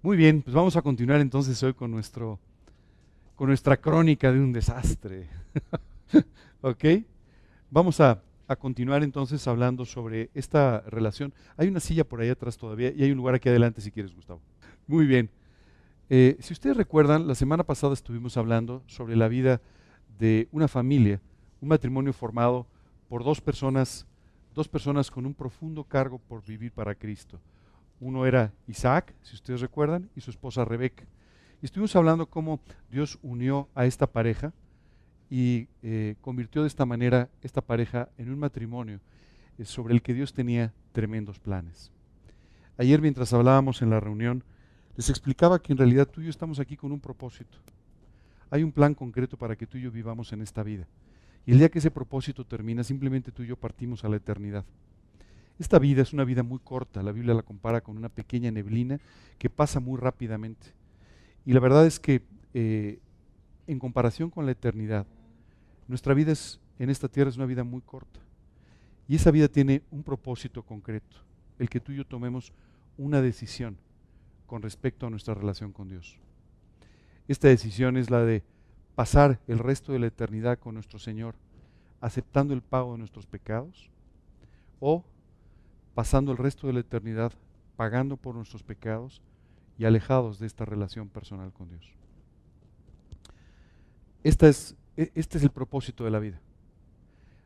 Muy bien, pues vamos a continuar entonces hoy con, nuestro, con nuestra crónica de un desastre. ¿Ok? Vamos a, a, continuar entonces hablando sobre esta relación. Hay una silla por ahí atrás todavía y hay un lugar aquí adelante si quieres, Gustavo. Muy bien. Eh, si ustedes recuerdan, la semana pasada estuvimos hablando sobre la vida de una familia, un matrimonio formado por dos personas, dos personas con un profundo cargo por vivir para Cristo. Uno era Isaac, si ustedes recuerdan, y su esposa Rebeca. Estuvimos hablando cómo Dios unió a esta pareja y eh, convirtió de esta manera esta pareja en un matrimonio eh, sobre el que Dios tenía tremendos planes. Ayer mientras hablábamos en la reunión, les explicaba que en realidad tú y yo estamos aquí con un propósito. Hay un plan concreto para que tú y yo vivamos en esta vida. Y el día que ese propósito termina, simplemente tú y yo partimos a la eternidad. Esta vida es una vida muy corta, la Biblia la compara con una pequeña neblina que pasa muy rápidamente. Y la verdad es que eh, en comparación con la eternidad, nuestra vida es, en esta tierra es una vida muy corta. Y esa vida tiene un propósito concreto, el que tú y yo tomemos una decisión con respecto a nuestra relación con Dios. Esta decisión es la de pasar el resto de la eternidad con nuestro Señor, aceptando el pago de nuestros pecados, o pasando el resto de la eternidad pagando por nuestros pecados y alejados de esta relación personal con Dios. Esta es, e, este es el propósito de la vida.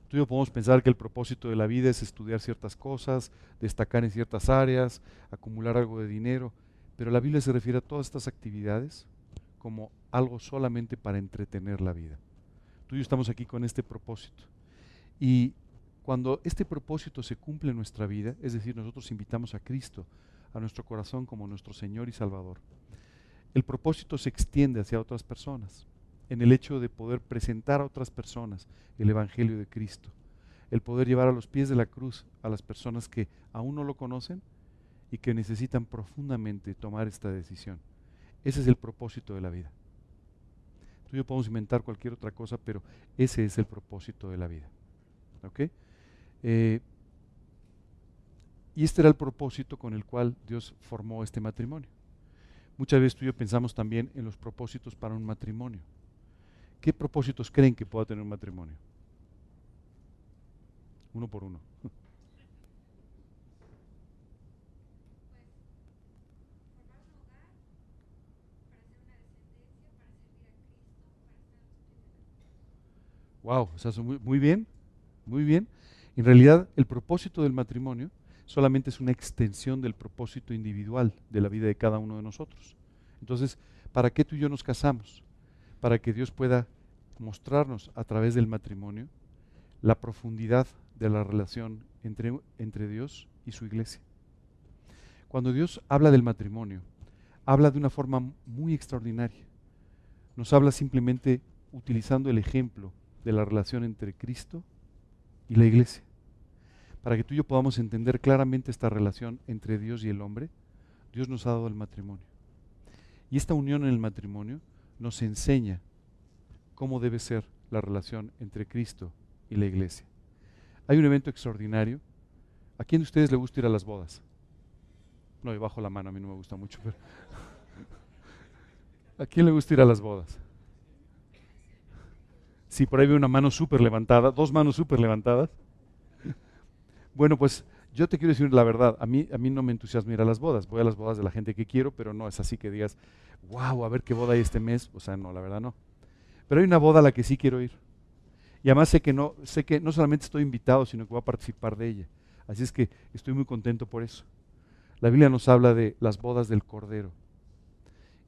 Tú y yo podemos pensar que el propósito de la vida es estudiar ciertas cosas, destacar en ciertas áreas, acumular algo de dinero, pero la Biblia se refiere a todas estas actividades como algo solamente para entretener la vida. Tú y yo estamos aquí con este propósito. Y cuando este propósito se cumple en nuestra vida, es decir, nosotros invitamos a Cristo a nuestro corazón como nuestro Señor y Salvador, el propósito se extiende hacia otras personas, en el hecho de poder presentar a otras personas el Evangelio de Cristo, el poder llevar a los pies de la cruz a las personas que aún no lo conocen y que necesitan profundamente tomar esta decisión. Ese es el propósito de la vida. Tú y yo podemos inventar cualquier otra cosa, pero ese es el propósito de la vida. ¿Ok? Eh, y este era el propósito con el cual Dios formó este matrimonio. Muchas veces tú y yo pensamos también en los propósitos para un matrimonio. ¿Qué propósitos creen que pueda tener un matrimonio? Uno por uno. Wow, o sea, muy, muy bien, muy bien. En realidad, el propósito del matrimonio solamente es una extensión del propósito individual de la vida de cada uno de nosotros. Entonces, ¿para qué tú y yo nos casamos? Para que Dios pueda mostrarnos a través del matrimonio la profundidad de la relación entre, entre Dios y su iglesia. Cuando Dios habla del matrimonio, habla de una forma muy extraordinaria. Nos habla simplemente utilizando el ejemplo de la relación entre Cristo y la iglesia. Para que tú y yo podamos entender claramente esta relación entre Dios y el hombre, Dios nos ha dado el matrimonio. Y esta unión en el matrimonio nos enseña cómo debe ser la relación entre Cristo y la iglesia. Hay un evento extraordinario. ¿A quién de ustedes le gusta ir a las bodas? No, y bajo la mano, a mí no me gusta mucho, pero... ¿A quién le gusta ir a las bodas? Sí, por ahí veo una mano súper levantada, dos manos súper levantadas. Bueno, pues yo te quiero decir la verdad, a mí, a mí no me entusiasma ir a las bodas, voy a las bodas de la gente que quiero, pero no es así que digas, wow, a ver qué boda hay este mes, o sea, no, la verdad no. Pero hay una boda a la que sí quiero ir. Y además sé que no, sé que no solamente estoy invitado, sino que voy a participar de ella. Así es que estoy muy contento por eso. La Biblia nos habla de las bodas del Cordero.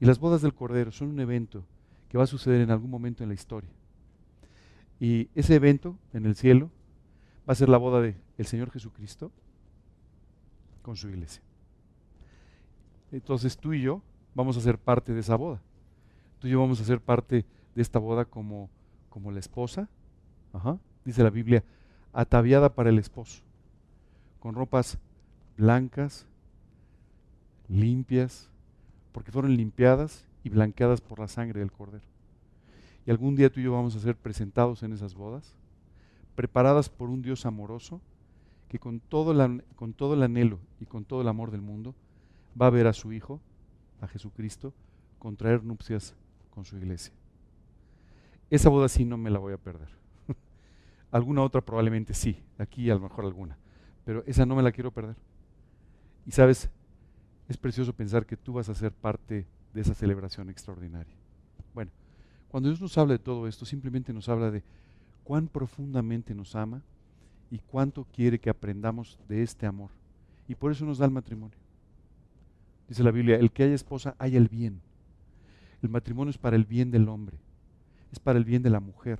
Y las bodas del Cordero son un evento que va a suceder en algún momento en la historia. Y ese evento en el cielo va a ser la boda del el Señor Jesucristo con su iglesia. Entonces tú y yo vamos a ser parte de esa boda. Tú y yo vamos a ser parte de esta boda como, como la esposa, dice la Biblia, ataviada para el esposo, con ropas blancas, limpias, porque fueron limpiadas y blanqueadas por la sangre del cordero. Y algún día tú y yo vamos a ser presentados en esas bodas, preparadas por un Dios amoroso que con todo, con todo el anhelo y con todo el amor del mundo va a ver a su Hijo a Jesucristo, contraer nupcias con su iglesia. Esa boda sí no me la voy a perder. alguna otra probablemente sí, aquí a lo mejor alguna, pero esa no me la quiero perder. Y sabes, es precioso pensar que tú vas a ser parte de esa celebración extraordinaria. Bueno, cuando Dios nos habla de todo esto, simplemente nos habla de cuán profundamente nos ama y cuánto quiere que aprendamos de este amor. Y por eso nos da el matrimonio. Dice la Biblia, el que haya esposa, haya el bien. El matrimonio es para el bien del hombre, es para el bien de la mujer.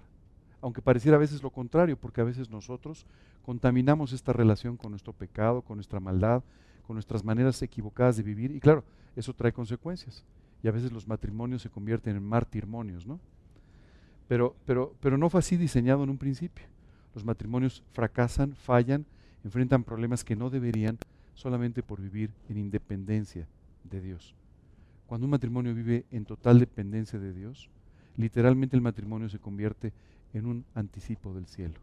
Aunque pareciera a veces lo contrario, porque a veces nosotros contaminamos esta relación con nuestro pecado, con nuestra maldad, con nuestras maneras equivocadas de vivir. Y claro, eso trae consecuencias. Y a veces los matrimonios se convierten en martirmonios, ¿no? Pero, pero, pero no fue así diseñado en un principio. Los matrimonios fracasan, fallan, enfrentan problemas que no deberían solamente por vivir en independencia de Dios. Cuando un matrimonio vive en total dependencia de Dios, literalmente el matrimonio se convierte en un anticipo del cielo.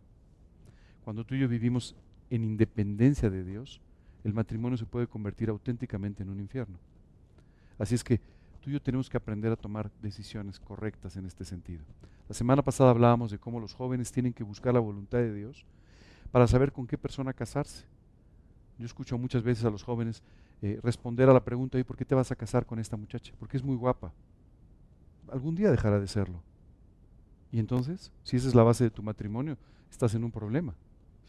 Cuando tú y yo vivimos en independencia de Dios, el matrimonio se puede convertir auténticamente en un infierno. Así es que tú y yo tenemos que aprender a tomar decisiones correctas en este sentido. La semana pasada hablábamos de cómo los jóvenes tienen que buscar la voluntad de Dios para saber con qué persona casarse. Yo escucho muchas veces a los jóvenes eh, responder a la pregunta, ¿y por qué te vas a casar con esta muchacha? Porque es muy guapa. Algún día dejará de serlo. Y entonces, si esa es la base de tu matrimonio, estás en un problema,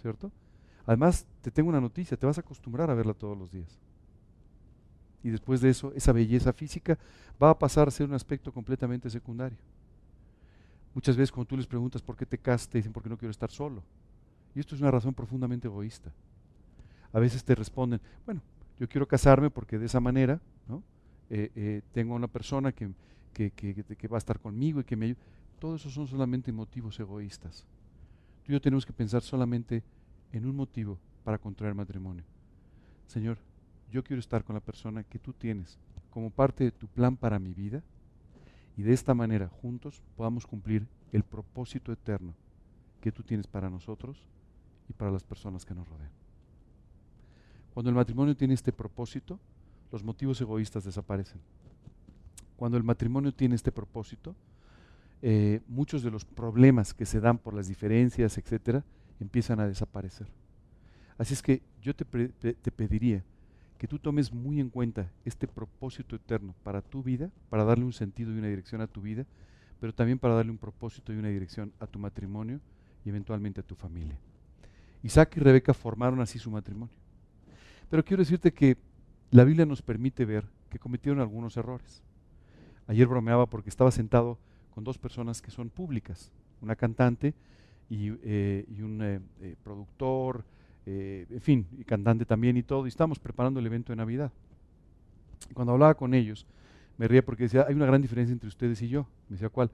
¿cierto? Además, te tengo una noticia, te vas a acostumbrar a verla todos los días. Y después de eso, esa belleza física va a pasar a ser un aspecto completamente secundario. Muchas veces cuando tú les preguntas por qué te casas, te dicen porque no quiero estar solo. Y esto es una razón profundamente egoísta. A veces te responden, bueno, yo quiero casarme porque de esa manera ¿no? Eh, eh, tengo una persona que, que, que, va a estar conmigo y que me ayuda. Todos esos son solamente motivos egoístas. Tú y yo tenemos que pensar solamente en un motivo para contraer matrimonio. Señor, yo quiero estar con la persona que tú tienes como parte de tu plan para mi vida y de esta manera juntos podamos cumplir el propósito eterno que tú tienes para nosotros y para las personas que nos rodean. Cuando el matrimonio tiene este propósito, los motivos egoístas desaparecen. Cuando el matrimonio tiene este propósito, eh, muchos de los problemas que se dan por las diferencias, etcétera, empiezan a desaparecer. Así es que yo te, te pediría que tú tomes muy en cuenta este propósito eterno para tu vida, para darle un sentido y una dirección a tu vida, pero también para darle un propósito y una dirección a tu matrimonio y eventualmente a tu familia. Isaac y Rebeca formaron así su matrimonio. Pero quiero decirte que la Biblia nos permite ver que cometieron algunos errores. Ayer bromeaba porque estaba sentado con dos personas que son públicas, una cantante y, eh, un eh, eh, en fin, y cantante también y todo, y estábamos preparando el evento de Navidad. Cuando hablaba con ellos, me ría porque decía, hay una gran diferencia entre ustedes y yo. Me decía, ¿cuál?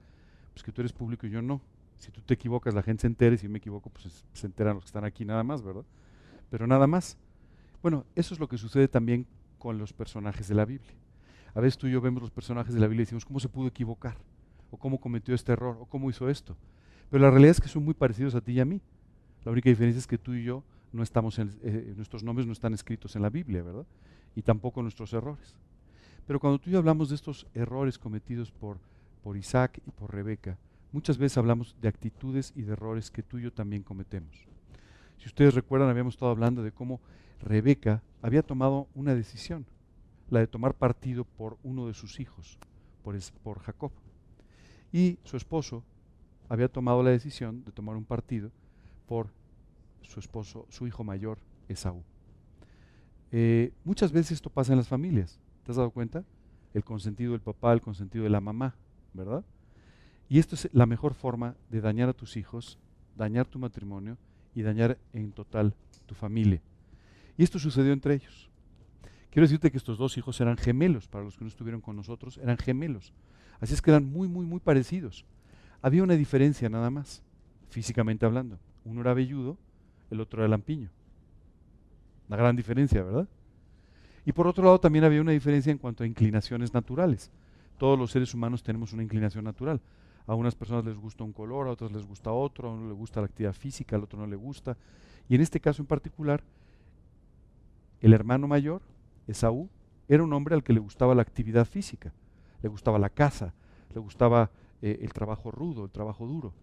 Pues que tú eres público y yo no. Si tú te equivocas, la gente se entera, y si yo me equivoco, pues se enteran los que están aquí nada más, ¿verdad? Pero nada más. Bueno, eso es lo que sucede también con los personajes de la Biblia. A veces tú y yo vemos los personajes de la Biblia y decimos, ¿cómo se pudo equivocar? ¿O cómo cometió este error? ¿O cómo hizo esto? Pero la realidad es que son muy parecidos a ti y a mí. La única diferencia es que tú y yo eh, nuestros nombres no están escritos en la Biblia, ¿verdad? Y tampoco nuestros errores. Pero cuando tú y yo hablamos de estos errores cometidos por, por Isaac y por Rebeca, muchas veces hablamos de actitudes y de errores que tú y yo también cometemos. Si ustedes recuerdan, habíamos estado hablando de cómo Rebeca había tomado una decisión, la de tomar partido por uno de sus hijos, por, por Jacob. Y su esposo había tomado la decisión de tomar un partido por su esposo, su hijo mayor, Esaú. Eh, muchas veces esto pasa en las familias, ¿te has dado cuenta? El consentido del papá, el consentido de la mamá, ¿verdad? Y esto es la mejor forma de dañar a tus hijos, dañar tu matrimonio y dañar en total tu familia. Y esto sucedió entre ellos. Quiero decirte que estos dos hijos eran gemelos, para los que no estuvieron con nosotros, eran gemelos. Así es que eran muy, muy, muy parecidos. Había una diferencia nada más, físicamente hablando. Uno era velludo, el otro era lampiño. Una gran diferencia, ¿verdad? Y por otro lado también había una diferencia en cuanto a inclinaciones naturales. Todos los seres humanos tenemos una inclinación natural. A unas personas les gusta un color, a otras les gusta otro, a uno le gusta la actividad física, al otro no le gusta. Y en este caso en particular, el hermano mayor, Esaú, era un hombre al que le gustaba la actividad física, le gustaba la caza, le gustaba eh, el trabajo rudo, el trabajo duro.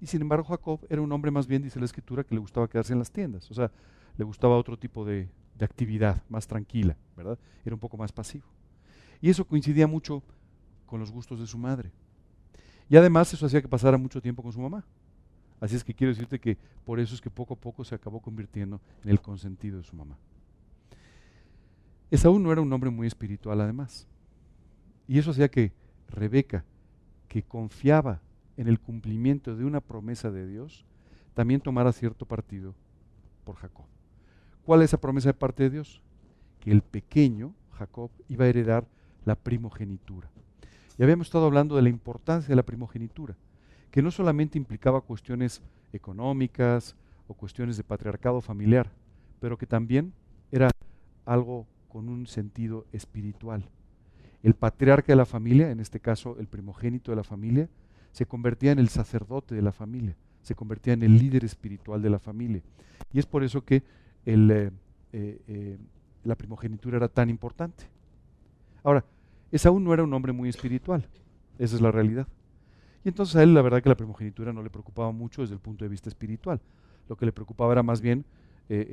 Y sin embargo Jacob era un hombre más bien, dice la escritura, que le gustaba quedarse en las tiendas, o sea, le gustaba otro tipo de, actividad, más tranquila, ¿verdad? Era un poco más pasivo. Y eso coincidía mucho con los gustos de su madre. Y además eso hacía que pasara mucho tiempo con su mamá. Así es que quiero decirte que por eso es que poco a poco se acabó convirtiendo en el consentido de su mamá. Esaú no era un hombre muy espiritual además. Y eso hacía que Rebeca, que confiaba en el cumplimiento de una promesa de Dios, también tomara cierto partido por Jacob. ¿Cuál es esa promesa de parte de Dios? Que el pequeño, Jacob, iba a heredar la primogenitura. Y habíamos estado hablando de la importancia de la primogenitura, que no solamente implicaba cuestiones económicas o cuestiones de patriarcado familiar, pero que también era algo con un sentido espiritual. El patriarca de la familia, en este caso el primogénito de la familia, se convertía en el sacerdote de la familia, se convertía en el líder espiritual de la familia. Y es por eso que eh, eh, eh, la primogenitura era tan importante. Ahora, Esaú no era un hombre muy espiritual, esa es la realidad. Y entonces a él la verdad que la primogenitura no le preocupaba mucho desde el punto de vista espiritual. Lo que le preocupaba era más bien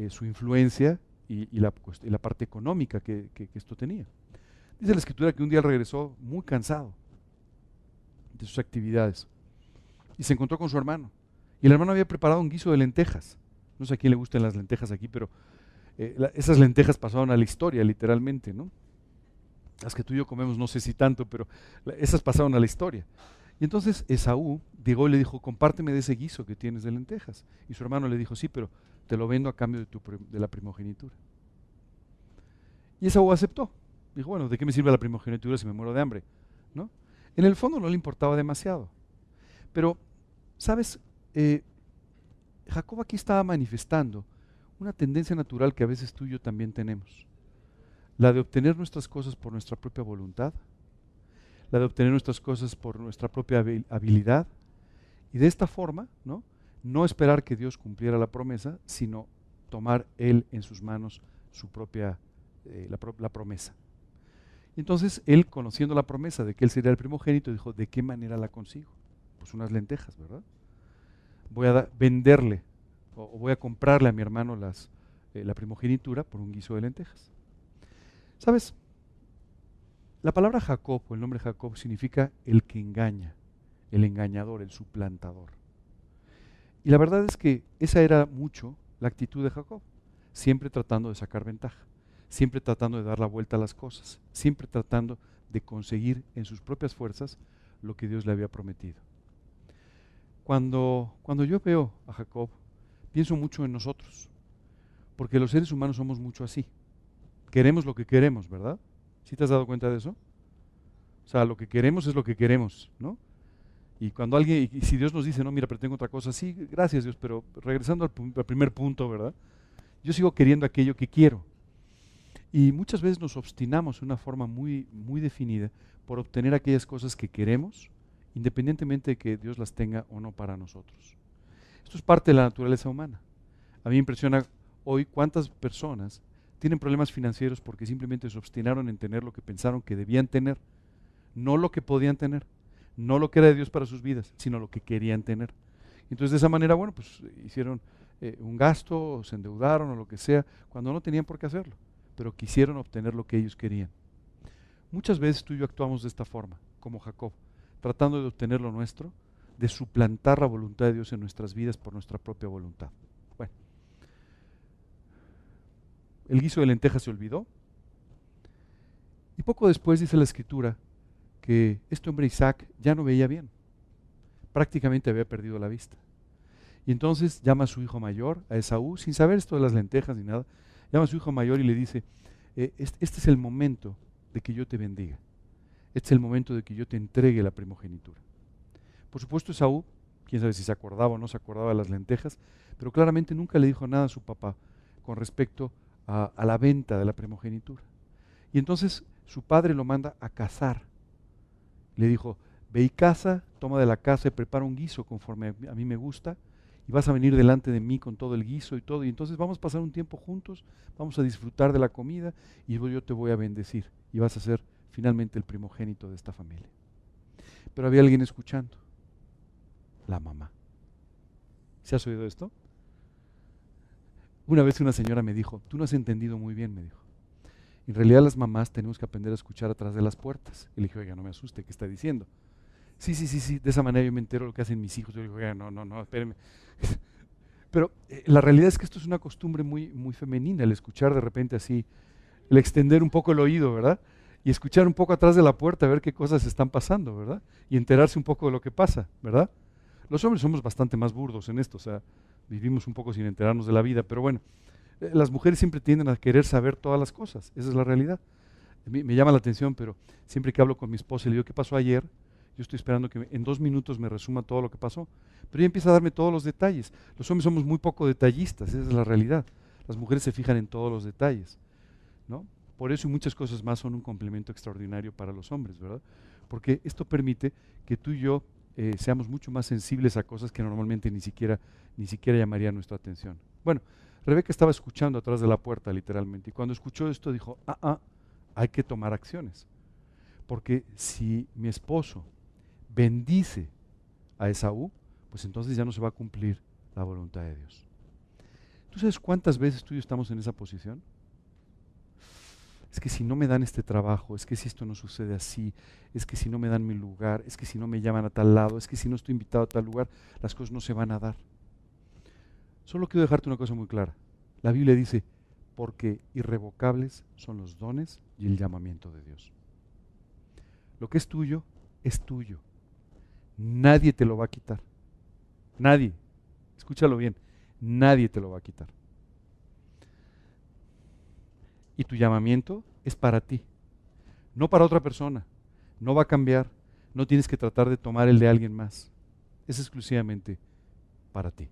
su influencia y, la, parte económica que, que, esto tenía. Dice la escritura que un día regresó muy cansado de sus actividades y se encontró con su hermano. Y el hermano había preparado un guiso de lentejas. No sé a quién le gustan las lentejas aquí, pero eh, esas lentejas pasaron a la historia, literalmente, ¿no? Las que tú y yo comemos, no sé si tanto, pero esas pasaron a la historia. Y entonces Esaú llegó y le dijo, compárteme de ese guiso que tienes de lentejas. Y su hermano le dijo, sí, pero te lo vendo a cambio de, tu, de la primogenitura. Y Esaú aceptó. Dijo, bueno, ¿de qué me sirve la primogenitura si me muero de hambre? ¿No? En el fondo no le importaba demasiado. Pero, ¿sabes? Eh, Jacob aquí estaba manifestando una tendencia natural que a veces tú y yo también tenemos. La de obtener nuestras cosas por nuestra propia voluntad, la de obtener nuestras cosas por nuestra propia habilidad, y de esta forma, ¿no? No esperar que Dios cumpliera la promesa, sino tomar Él en sus manos su propia, eh, la, la promesa. Entonces él, conociendo la promesa de que él sería el primogénito, dijo, ¿de qué manera la consigo? Pues unas lentejas, ¿verdad? voy a venderle o, voy a comprarle a mi hermano las, eh, la primogenitura por un guiso de lentejas. ¿Sabes? La palabra Jacob o el nombre Jacob significa el que engaña, el engañador, el suplantador. Y la verdad es que esa era mucho la actitud de Jacob, siempre tratando de sacar ventaja, siempre tratando de dar la vuelta a las cosas, siempre tratando de conseguir en sus propias fuerzas lo que Dios le había prometido. Cuando, cuando yo veo a Jacob, pienso mucho en nosotros, porque los seres humanos somos mucho así. Queremos lo que queremos, ¿verdad? ¿Sí te has dado cuenta de eso? O sea, lo que queremos es lo que queremos, ¿no? Y cuando alguien, si Dios nos dice, no, mira, pero tengo otra cosa, sí, gracias Dios, pero regresando al primer punto, ¿verdad? Yo sigo queriendo aquello que quiero. Y muchas veces nos obstinamos de una forma muy, muy definida por obtener aquellas cosas que queremos independientemente de que Dios las tenga o no para nosotros. Esto es parte de la naturaleza humana. A mí me impresiona hoy cuántas personas tienen problemas financieros porque simplemente se obstinaron en tener lo que pensaron que debían tener, no lo que podían tener, no lo que era de Dios para sus vidas, sino lo que querían tener. Entonces de esa manera, bueno, pues hicieron eh, un gasto, o se endeudaron o lo que sea, cuando no tenían por qué hacerlo, pero quisieron obtener lo que ellos querían. Muchas veces tú y yo actuamos de esta forma, como Jacob tratando de obtener lo nuestro, de suplantar la voluntad de Dios en nuestras vidas por nuestra propia voluntad. Bueno, el guiso de lentejas se olvidó. Y poco después dice la escritura que este hombre Isaac ya no veía bien. Prácticamente había perdido la vista. Y entonces llama a su hijo mayor, a Esaú, sin saber esto de las lentejas ni nada, llama a su hijo mayor y le dice, eh, este, es el momento de que yo te bendiga. Este es el momento de que yo te entregue la primogenitura. Por supuesto, Esaú, quién sabe si se acordaba o no se acordaba de las lentejas, pero claramente nunca le dijo nada a su papá con respecto a, la venta de la primogenitura. Y entonces su padre lo manda a cazar. Le dijo, ve y caza, toma de la casa y prepara un guiso conforme a mí me gusta, y vas a venir delante de mí con todo el guiso y todo. Y entonces vamos a pasar un tiempo juntos, vamos a disfrutar de la comida y yo te voy a bendecir y vas a ser finalmente el primogénito de esta familia. Pero había alguien escuchando, la mamá. ¿Se has oído esto? Una vez una señora me dijo, tú no has entendido muy bien, me dijo. En realidad las mamás tenemos que aprender a escuchar atrás de las puertas. Y le dije, oiga, no me asuste, ¿qué está diciendo? Sí, sí, sí, sí, de esa manera yo me entero lo que hacen mis hijos. Yo digo, no, no, no, espérenme. Pero eh, la realidad es que esto es una costumbre muy, muy femenina, el escuchar de repente así, el extender un poco el oído, ¿verdad? Y escuchar un poco atrás de la puerta, a ver qué cosas están pasando, ¿verdad? Y enterarse un poco de lo que pasa, ¿verdad? Los hombres somos bastante más burdos en esto, o sea, vivimos un poco sin enterarnos de la vida, pero bueno, eh, las mujeres siempre tienden a querer saber todas las cosas, esa es la realidad. Me, me llama la atención, pero siempre que hablo con mi esposa y le digo, ¿qué pasó ayer? Yo estoy esperando que en dos minutos me resuma todo lo que pasó. Pero ella empieza a darme todos los detalles. Los hombres somos muy poco detallistas, esa es la realidad. Las mujeres se fijan en todos los detalles. ¿no? Por eso y muchas cosas más son un complemento extraordinario para los hombres, ¿verdad? Porque esto permite que tú y yo eh, seamos mucho más sensibles a cosas que normalmente ni siquiera, ni siquiera llamarían nuestra atención. Bueno, Rebeca estaba escuchando atrás de la puerta, literalmente, y cuando escuchó esto dijo, ah, ah, hay que tomar acciones. Porque si mi esposo bendice a Esaú, pues entonces ya no se va a cumplir la voluntad de Dios. ¿Tú sabes cuántas veces tú y yo estamos en esa posición? Es que si no me dan este trabajo, es que si esto no sucede así, es que si no me dan mi lugar, es que si no me llaman a tal lado, es que si no estoy invitado a tal lugar, las cosas no se van a dar. Solo quiero dejarte una cosa muy clara. La Biblia dice, porque irrevocables son los dones y el llamamiento de Dios. Lo que es tuyo, es tuyo. Nadie te lo va a quitar. Nadie. Escúchalo bien. Nadie te lo va a quitar. Y tu llamamiento es para ti, no para otra persona. No va a cambiar. No tienes que tratar de tomar el de alguien más. Es exclusivamente para ti.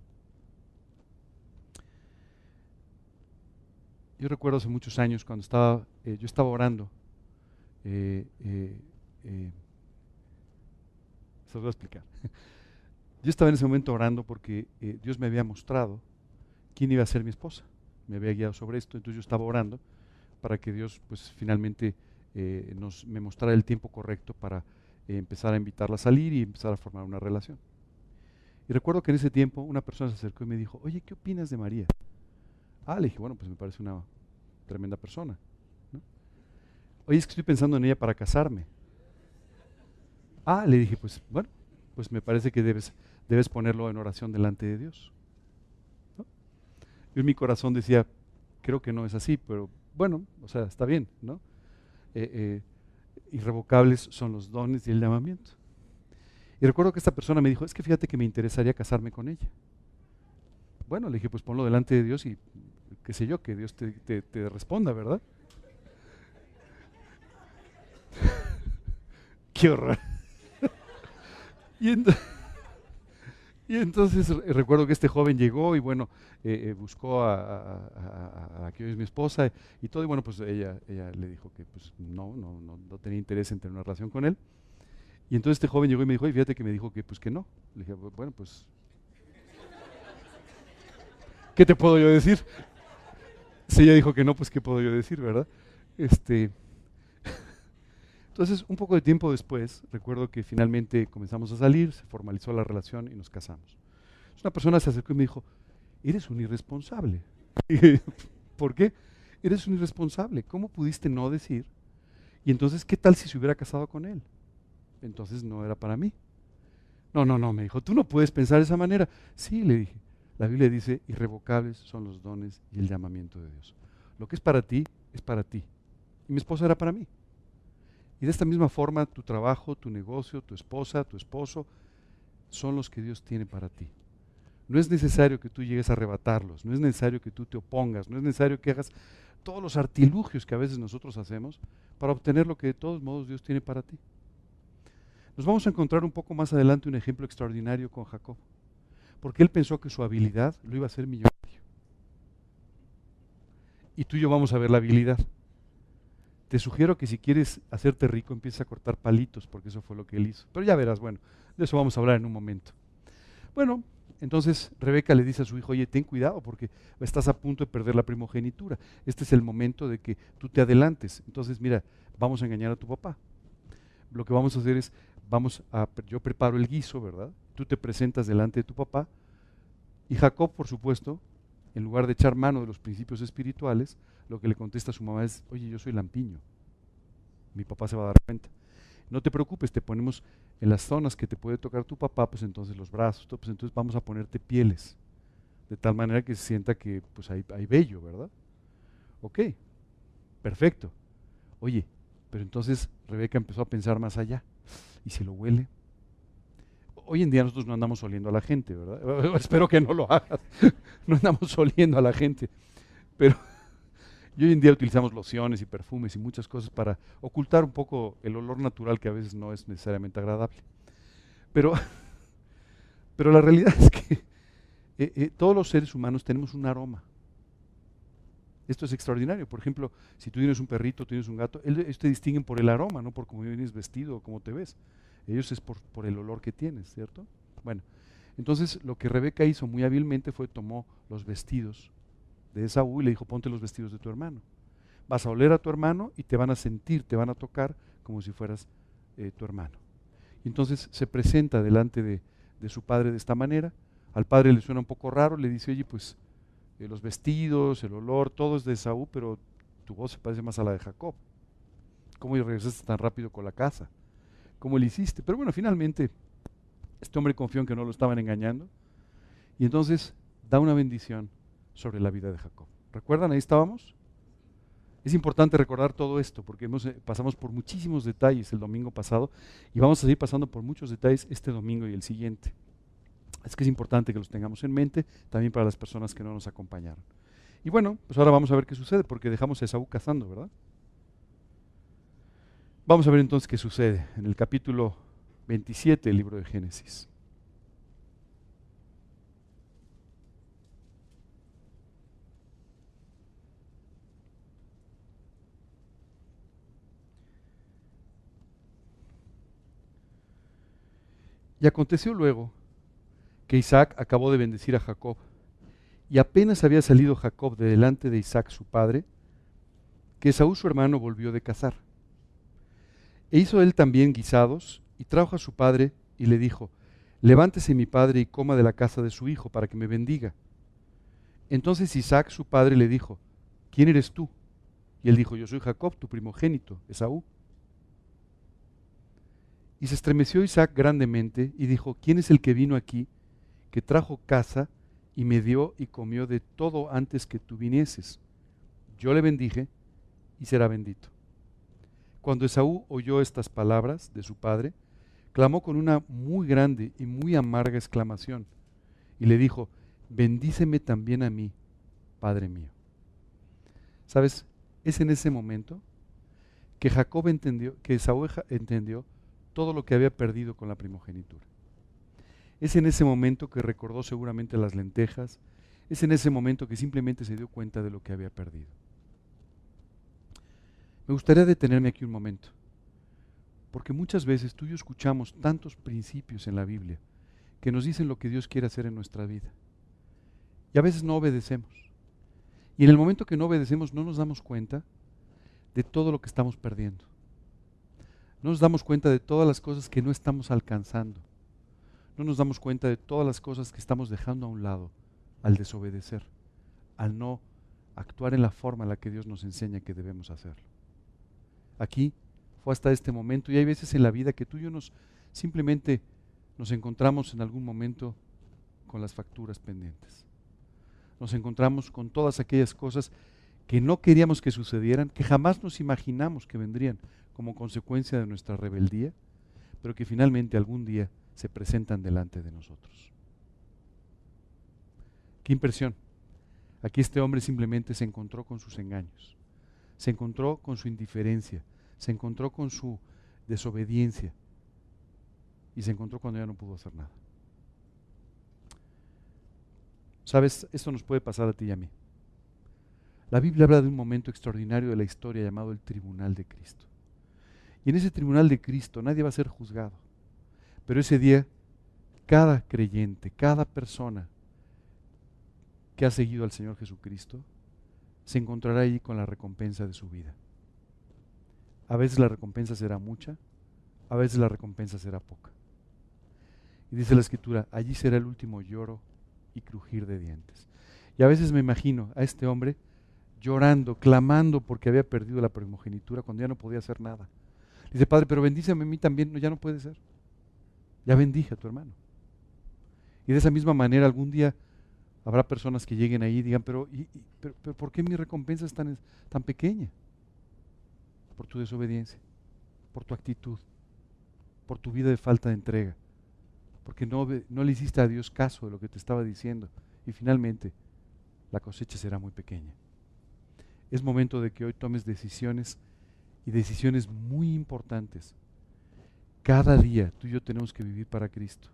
Yo recuerdo hace muchos años cuando estaba, eh, yo estaba orando. Eh, eh, se lo voy a explicar. Yo estaba en ese momento orando porque Dios me había mostrado quién iba a ser mi esposa. Me había guiado sobre esto, entonces yo estaba orando para que Dios pues finalmente nos, me mostrara el tiempo correcto para empezar a invitarla a salir y empezar a formar una relación. Y recuerdo que en ese tiempo una persona se acercó y me dijo, oye, ¿qué opinas de María? Ah, le dije, bueno, pues me parece una tremenda persona. Oye, es que estoy pensando en ella para casarme. Ah, le dije, pues bueno, pues me parece que debes, debes ponerlo en oración delante de Dios. Yo en mi corazón decía, creo que no es así, pero bueno, o sea, está bien, ¿no? Eh, eh, irrevocables son los dones y el llamamiento. Y recuerdo que esta persona me dijo, es que fíjate que me interesaría casarme con ella. Bueno, le dije, pues ponlo delante de Dios y qué sé yo, que Dios te, te responda, ¿verdad? qué horror. Y, entonces recuerdo que este joven llegó y bueno, eh, eh, buscó a, a, que hoy es mi esposa y todo, y bueno, pues ella, ella le dijo que pues no, no, no, tenía interés en tener una relación con él. Y entonces este joven llegó y me dijo, y fíjate que me dijo que pues que no. Le dije, bueno, pues, ¿qué te puedo yo decir? Si ella dijo que no, pues ¿qué puedo yo decir, verdad? Este, entonces, un poco de tiempo después, recuerdo que finalmente comenzamos a salir, se formalizó la relación y nos casamos. Una persona se acercó y me dijo, eres un irresponsable. ¿Por qué? Eres un irresponsable. ¿Cómo pudiste no decir? Y entonces, ¿qué tal si se hubiera casado con él? Entonces no era para mí. No, no, no, me dijo, tú no puedes pensar de esa manera. Sí, le dije, la Biblia dice, irrevocables son los dones y el llamamiento de Dios. Lo que es para ti, es para ti. Y mi esposa era para mí. Y de esta misma forma, tu trabajo, tu negocio, tu esposa, tu esposo, son los que Dios tiene para ti. No es necesario que tú llegues a arrebatarlos, no es necesario que tú te opongas, no es necesario que hagas todos los artilugios que a veces nosotros hacemos para obtener lo que de todos modos Dios tiene para ti. Nos vamos a encontrar un poco más adelante un ejemplo extraordinario con Jacob, porque él pensó que su habilidad lo iba a hacer millonario. Y tú y yo vamos a ver la habilidad. Te sugiero que si quieres hacerte rico, empieces a cortar palitos, porque eso fue lo que él hizo. Pero ya verás, bueno, de eso vamos a hablar en un momento. Bueno, entonces Rebeca le dice a su hijo, oye, ten cuidado porque estás a punto de perder la primogenitura. Este es el momento de que tú te adelantes. Entonces, mira, vamos a engañar a tu papá. Lo que vamos a hacer es, vamos a, yo preparo el guiso, ¿verdad? Tú te presentas delante de tu papá. Y Jacob, por supuesto, en lugar de echar mano de los principios espirituales, lo que le contesta a su mamá es, oye, yo soy lampiño. Mi papá se va a dar cuenta. No te preocupes, te ponemos en las zonas que te puede tocar tu papá, pues entonces los brazos, pues entonces vamos a ponerte pieles, de tal manera que se sienta que pues hay, hay vello, ¿verdad? Ok, perfecto. Oye, pero entonces Rebeca empezó a pensar más allá. ¿Y si lo huele? Hoy en día nosotros no andamos oliendo a la gente, ¿verdad? Espero que no lo hagas. no andamos oliendo a la gente. Pero y hoy en día utilizamos lociones y perfumes y muchas cosas para ocultar un poco el olor natural que a veces no es necesariamente agradable. Pero, pero la realidad es que eh, eh, todos los seres humanos tenemos un aroma. Esto es extraordinario. Por ejemplo, si tú tienes un perrito, tienes un gato, ellos te distinguen por el aroma, no por cómo vienes vestido o cómo te ves. Ellos es por, por el olor que tienes, ¿cierto? Bueno, entonces lo que Rebeca hizo muy hábilmente fue tomó los vestidos de Esaú y le dijo, ponte los vestidos de tu hermano. Vas a oler a tu hermano y te van a sentir, te van a tocar como si fueras eh, tu hermano. Y entonces se presenta delante de, su padre de esta manera. Al padre le suena un poco raro, le dice, oye, pues eh, los vestidos, el olor, todo es de Esaú, pero tu voz se parece más a la de Jacob. ¿Cómo regresaste tan rápido con la casa? ¿Cómo le hiciste? Pero bueno, finalmente este hombre confió en que no lo estaban engañando. Y entonces da una bendición sobre la vida de Jacob. ¿Recuerdan? Ahí estábamos. Es importante recordar todo esto porque hemos, eh, pasamos por muchísimos detalles el domingo pasado y vamos a seguir pasando por muchos detalles este domingo y el siguiente. Es que es importante que los tengamos en mente también para las personas que no nos acompañaron. Y bueno, pues ahora vamos a ver qué sucede porque dejamos a Esaú cazando, ¿verdad? Vamos a ver entonces qué sucede en el capítulo 27 del libro de Génesis. Y aconteció luego que Isaac acabó de bendecir a Jacob, y apenas había salido Jacob de delante de Isaac su padre, que Esaú su hermano volvió de cazar. E hizo él también guisados, y trajo a su padre, y le dijo, levántese mi padre y coma de la casa de su hijo, para que me bendiga. Entonces Isaac su padre le dijo, ¿quién eres tú? Y él dijo, yo soy Jacob, tu primogénito, Esaú. Y se estremeció Isaac grandemente y dijo, ¿quién es el que vino aquí, que trajo casa y me dio y comió de todo antes que tú vinieses? Yo le bendije y será bendito. Cuando Esaú oyó estas palabras de su padre, clamó con una muy grande y muy amarga exclamación y le dijo, bendíceme también a mí, Padre mío. ¿Sabes? Es en ese momento que Jacob entendió, que Esaú entendió todo lo que había perdido con la primogenitura. Es en ese momento que recordó seguramente las lentejas, es en ese momento que simplemente se dio cuenta de lo que había perdido. Me gustaría detenerme aquí un momento, porque muchas veces tú y yo escuchamos tantos principios en la Biblia que nos dicen lo que Dios quiere hacer en nuestra vida. Y a veces no obedecemos. Y en el momento que no obedecemos no nos damos cuenta de todo lo que estamos perdiendo no nos damos cuenta de todas las cosas que no estamos alcanzando. No nos damos cuenta de todas las cosas que estamos dejando a un lado al desobedecer, al no actuar en la forma en la que Dios nos enseña que debemos hacerlo. Aquí fue hasta este momento y hay veces en la vida que tú y yo nos simplemente nos encontramos en algún momento con las facturas pendientes. Nos encontramos con todas aquellas cosas que no queríamos que sucedieran, que jamás nos imaginamos que vendrían, como consecuencia de nuestra rebeldía, pero que finalmente algún día se presentan delante de nosotros. Qué impresión. Aquí este hombre simplemente se encontró con sus engaños, se encontró con su indiferencia, se encontró con su desobediencia y se encontró cuando ya no pudo hacer nada. Sabes, esto nos puede pasar a ti y a mí. La Biblia habla de un momento extraordinario de la historia llamado el tribunal de Cristo. Y en ese tribunal de Cristo nadie va a ser juzgado. Pero ese día cada creyente, cada persona que ha seguido al Señor Jesucristo, se encontrará allí con la recompensa de su vida. A veces la recompensa será mucha, a veces la recompensa será poca. Y dice la escritura, allí será el último lloro y crujir de dientes. Y a veces me imagino a este hombre llorando, clamando porque había perdido la primogenitura cuando ya no podía hacer nada. Dice, Padre, pero bendíceme a mí también. Ya no puede ser. Ya bendije a tu hermano. Y de esa misma manera algún día habrá personas que lleguen ahí y digan, pero, pero, ¿por qué mi recompensa es tan, tan pequeña? Por tu desobediencia, por tu actitud, por tu vida de falta de entrega, porque no, no le hiciste a Dios caso de lo que te estaba diciendo. Y finalmente, la cosecha será muy pequeña. Es momento de que hoy tomes decisiones y decisiones muy importantes. Cada día tú y yo tenemos que vivir para Cristo.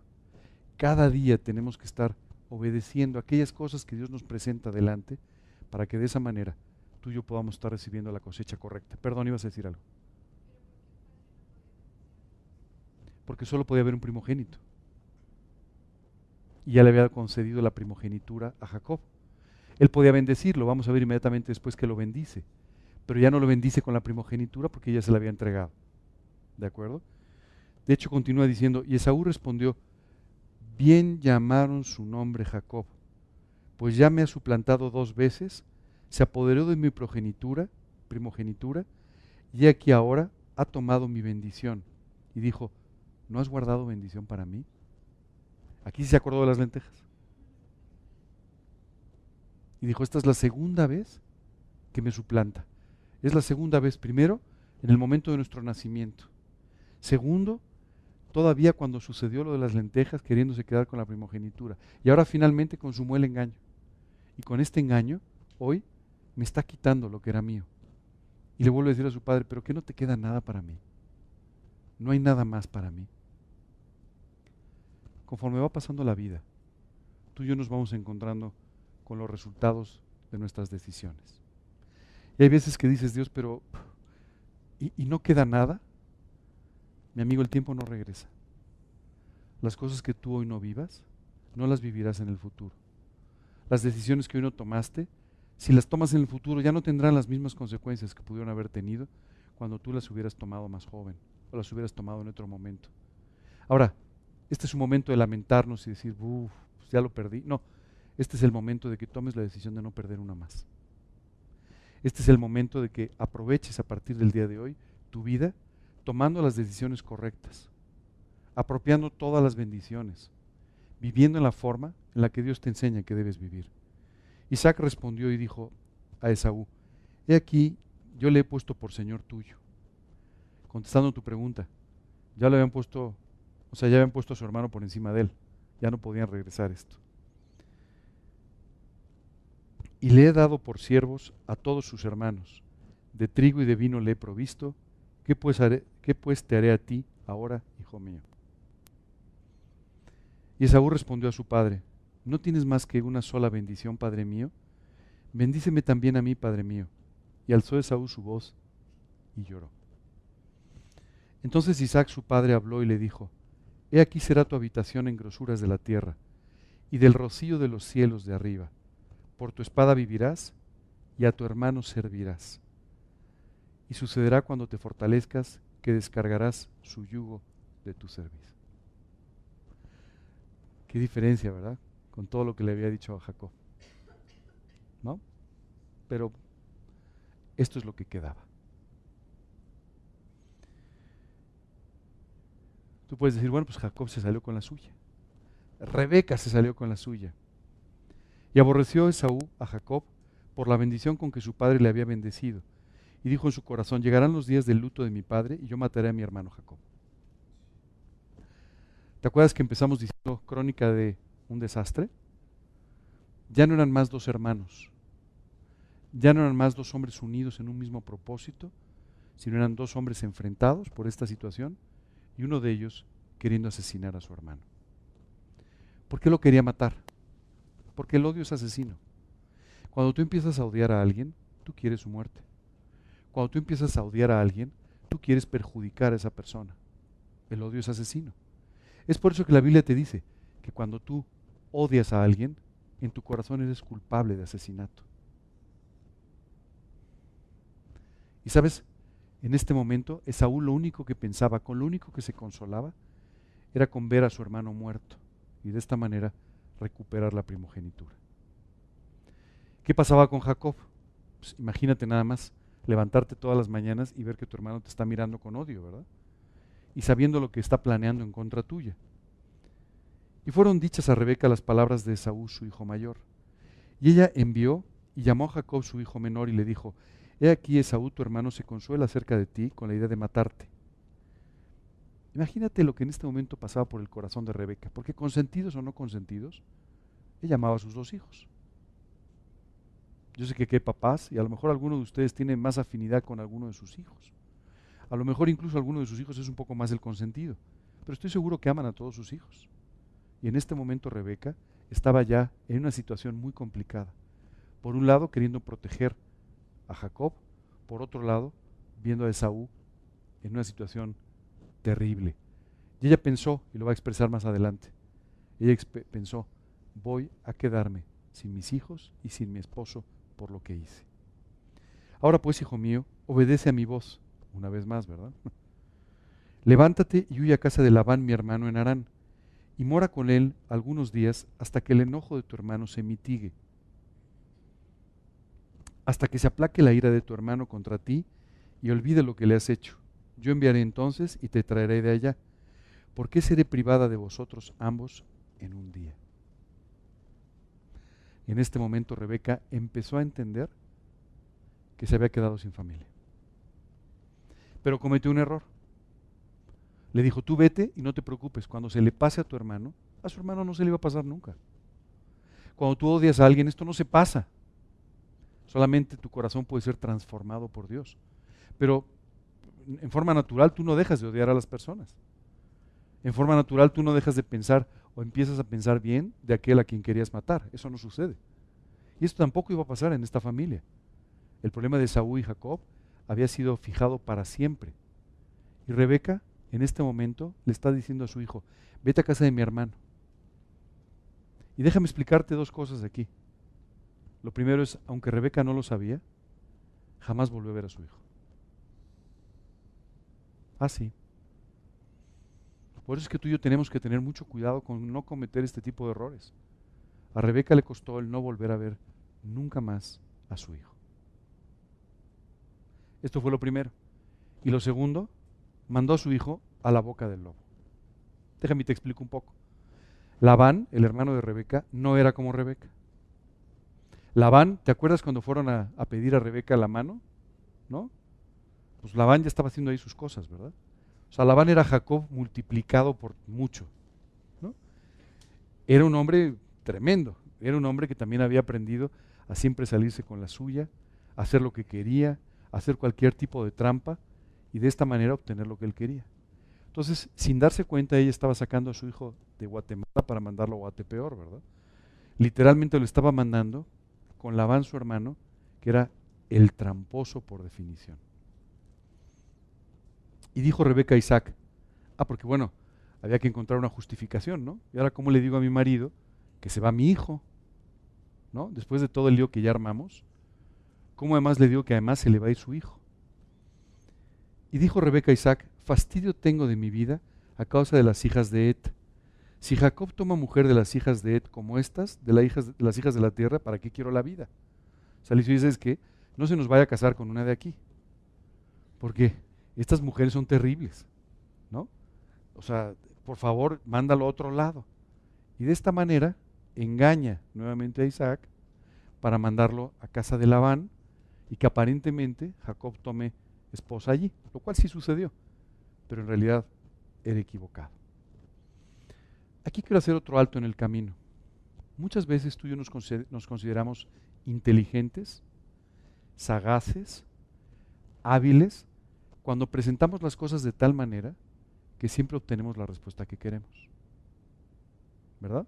Cada día tenemos que estar obedeciendo aquellas cosas que Dios nos presenta adelante para que de esa manera tú y yo podamos estar recibiendo la cosecha correcta. Perdón, ibas a decir algo. Porque solo podía haber un primogénito. Y ya le había concedido la primogenitura a Jacob. Él podía bendecirlo, vamos a ver inmediatamente después que lo bendice, pero ya no lo bendice con la primogenitura porque ya se la había entregado. ¿De acuerdo? De hecho, continúa diciendo, y Esaú respondió, bien llamaron su nombre Jacob, pues ya me ha suplantado dos veces, se apoderó de mi progenitura, primogenitura, y aquí ahora ha tomado mi bendición. Y dijo, ¿no has guardado bendición para mí? Aquí se acordó de las lentejas. Y dijo, esta es la segunda vez que me suplanta. Es la segunda vez, primero, en el momento de nuestro nacimiento. Segundo, todavía cuando sucedió lo de las lentejas, queriéndose quedar con la primogenitura. Y ahora finalmente consumó el engaño. Y con este engaño, hoy, me está quitando lo que era mío. Y le vuelve a decir a su padre, pero que no te queda nada para mí. No hay nada más para mí. Conforme va pasando la vida, tú y yo nos vamos encontrando con los resultados de nuestras decisiones. Hay veces que dices, Dios, pero ¿y, ¿y, no queda nada? Mi amigo, el tiempo no regresa. Las cosas que tú hoy no vivas, no las vivirás en el futuro. Las decisiones que hoy no tomaste, si las tomas en el futuro, ya no tendrán las mismas consecuencias que pudieron haber tenido cuando tú las hubieras tomado más joven o las hubieras tomado en otro momento. Ahora, este es un momento de lamentarnos y decir, uff, ya lo perdí. No, este es el momento de que tomes la decisión de no perder una más. Este es el momento de que aproveches a partir del día de hoy tu vida tomando las decisiones correctas, apropiando todas las bendiciones, viviendo en la forma en la que Dios te enseña que debes vivir. Isaac respondió y dijo a Esaú, he aquí, yo le he puesto por Señor tuyo. Contestando tu pregunta, ya le habían puesto, o sea, ya habían puesto a su hermano por encima de él, ya no podían regresar esto y le he dado por siervos a todos sus hermanos. De trigo y de vino le he provisto. ¿Qué pues, haré, qué pues te haré a ti ahora, hijo mío? Y Esaú respondió a su padre, ¿no tienes más que una sola bendición, padre mío? Bendíceme también a mí, padre mío. Y alzó Esaú su voz y lloró. Entonces Isaac su padre habló y le dijo, He aquí será tu habitación en grosuras de la tierra, y del rocío de los cielos de arriba por tu espada vivirás y a tu hermano servirás. Y sucederá cuando te fortalezcas que descargarás su yugo de tu servicio. Qué diferencia, ¿verdad? Con todo lo que le había dicho a Jacob. ¿No? Pero esto es lo que quedaba. Tú puedes decir, bueno, pues Jacob se salió con la suya. Rebeca se salió con la suya. Y aborreció Esaú a Jacob por la bendición con que su padre le había bendecido. Y dijo en su corazón, llegarán los días del luto de mi padre y yo mataré a mi hermano Jacob. ¿Te acuerdas que empezamos diciendo crónica de un desastre? Ya no eran más dos hermanos, ya no eran más dos hombres unidos en un mismo propósito, sino eran dos hombres enfrentados por esta situación y uno de ellos queriendo asesinar a su hermano. ¿Por qué lo quería matar? Porque el odio es asesino. Cuando tú empiezas a odiar a alguien, tú quieres su muerte. Cuando tú empiezas a odiar a alguien, tú quieres perjudicar a esa persona. El odio es asesino. Es por eso que la Biblia te dice que cuando tú odias a alguien, en tu corazón eres culpable de asesinato. Y sabes, en este momento Esaú lo único que pensaba, con lo único que se consolaba, era con ver a su hermano muerto y de esta manera recuperar la primogenitura. ¿Qué pasaba con Jacob? Pues imagínate nada más levantarte todas las mañanas y ver que tu hermano te está mirando con odio, ¿verdad? Y sabiendo lo que está planeando en contra tuya. Y fueron dichas a Rebeca las palabras de Esaú, su hijo mayor. Y ella envió y llamó a Jacob, su hijo menor, y le dijo, He aquí Esaú, tu hermano, se consuela acerca de ti con la idea de matarte. Imagínate lo que en este momento pasaba por el corazón de Rebeca, porque consentidos o no consentidos, ella amaba a sus dos hijos. Yo sé que hay papás y a lo mejor alguno de ustedes tiene más afinidad con alguno de sus hijos. A lo mejor incluso alguno de sus hijos es un poco más el consentido, pero estoy seguro que aman a todos sus hijos. Y en este momento Rebeca estaba ya en una situación muy complicada. Por un lado, queriendo proteger a Jacob, por otro lado, viendo a Esaú en una situación terrible. Y ella pensó, y lo va a expresar más adelante, ella pensó, voy a quedarme sin mis hijos y sin mi esposo por lo que hice. Ahora pues, hijo mío, obedece a mi voz, una vez más, ¿verdad? Levántate y huye a casa de Labán, mi hermano, en Arán y mora con él algunos días hasta que el enojo de tu hermano se mitigue, hasta que se aplaque la ira de tu hermano contra ti y olvide lo que le has hecho. Yo enviaré entonces y te traeré de allá. ¿Por qué seré privada de vosotros ambos en un día? En este momento Rebeca empezó a entender que se había quedado sin familia. Pero cometió un error. Le dijo, tú vete y no te preocupes. Cuando se le pase a tu hermano, a su hermano no se le va a pasar nunca. Cuando tú odias a alguien, esto no se pasa. Solamente tu corazón puede ser transformado por Dios. Pero en forma natural tú no dejas de odiar a las personas. En forma natural tú no dejas de pensar o empiezas a pensar bien de aquel a quien querías matar. Eso no sucede. Y esto tampoco iba a pasar en esta familia. El problema de Saúl y Jacob había sido fijado para siempre. Y Rebeca en este momento le está diciendo a su hijo, vete a casa de mi hermano. Y déjame explicarte dos cosas aquí. Lo primero es, aunque Rebeca no lo sabía, jamás volvió a ver a su hijo. Ah, sí. Por eso es que tú y yo tenemos que tener mucho cuidado con no cometer este tipo de errores. A Rebeca le costó el no volver a ver nunca más a su hijo. Esto fue lo primero. Y lo segundo, mandó a su hijo a la boca del lobo. Déjame te explico un poco. Labán, el hermano de Rebeca, no era como Rebeca. Labán, ¿te acuerdas cuando fueron a, pedir a Rebeca la mano? ¿No? Pues Labán ya estaba haciendo ahí sus cosas, ¿verdad? O sea, Labán era Jacob multiplicado por mucho. ¿no? Era un hombre tremendo. Era un hombre que también había aprendido a siempre salirse con la suya, a hacer lo que quería, a hacer cualquier tipo de trampa y de esta manera obtener lo que él quería. Entonces, sin darse cuenta, ella estaba sacando a su hijo de Guatemala para mandarlo a Guatepeor, ¿verdad? Literalmente lo estaba mandando con Labán, su hermano, que era el tramposo por definición. Y dijo Rebeca a Isaac, ah, porque bueno, había que encontrar una justificación, ¿no? Y ahora, ¿cómo le digo a mi marido que se va mi hijo? ¿No? Después de todo el lío que ya armamos, ¿cómo además le digo que además se le va a ir su hijo? Y dijo Rebeca a Isaac, fastidio tengo de mi vida a causa de las hijas de Et. Si Jacob toma mujer de las hijas de Et como estas, de, las hijas de la tierra, ¿para qué quiero la vida? Salicio dice es que no se nos vaya a casar con una de aquí. Porque estas mujeres son terribles, ¿no? O sea, por favor, mándalo a otro lado. Y de esta manera engaña nuevamente a Isaac para mandarlo a casa de Labán y que aparentemente Jacob tome esposa allí, lo cual sí sucedió, pero en realidad era equivocado. Aquí quiero hacer otro alto en el camino. Muchas veces tú y yo nos, nos consideramos inteligentes, sagaces, hábiles, cuando presentamos las cosas de tal manera que siempre obtenemos la respuesta que queremos. ¿Verdad?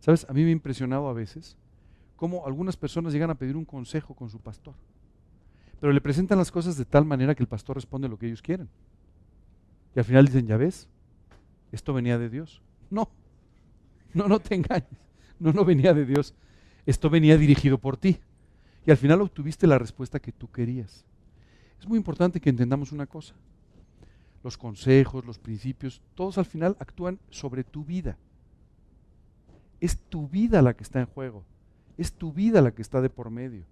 ¿Sabes? A mí me ha impresionado a veces cómo algunas personas llegan a pedir un consejo con su pastor pero le presentan las cosas de tal manera que el pastor responde lo que ellos quieren. Y al final dicen, ya ves, esto venía de Dios. No, No, no te engañes. No, no venía de Dios. Esto venía dirigido por ti. Y al final obtuviste la respuesta que tú querías. Es muy importante que entendamos una cosa. Los consejos, los principios, todos al final actúan sobre tu vida. Es tu vida la que está en juego. Es tu vida la que está de por medio.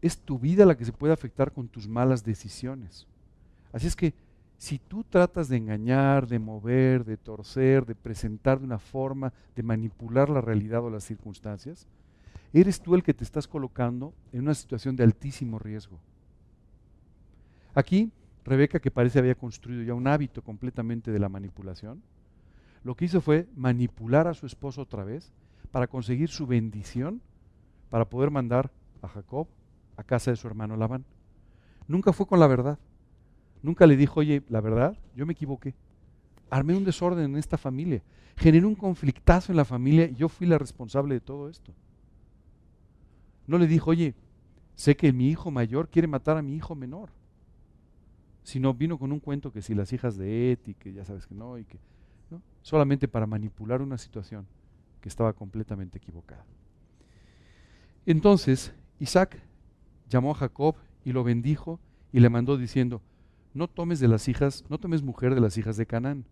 Es tu vida la que se puede afectar con tus malas decisiones. Así es que si tú tratas de engañar, de mover, de torcer, de presentar de una forma, de manipular la realidad o las circunstancias, eres tú el que te estás colocando en una situación de altísimo riesgo. Aquí, Rebeca, que parece había construido ya un hábito completamente de la manipulación, lo que hizo fue manipular a su esposo otra vez para conseguir su bendición, para poder mandar a Jacob a casa de su hermano Labán. Nunca fue con la verdad. Nunca le dijo, oye, la verdad, yo me equivoqué. Armé un desorden en esta familia. Generé un conflictazo en la familia y yo fui la responsable de todo esto. No le dijo, oye, sé que mi hijo mayor quiere matar a mi hijo menor. Sino vino con un cuento que si las hijas de Eti, que ya sabes que no, y que solamente para manipular una situación que estaba completamente equivocada. Entonces Isaac llamó a Jacob y lo bendijo y le mandó diciendo, no tomes de las hijas, no tomes mujer de las hijas de Canaán.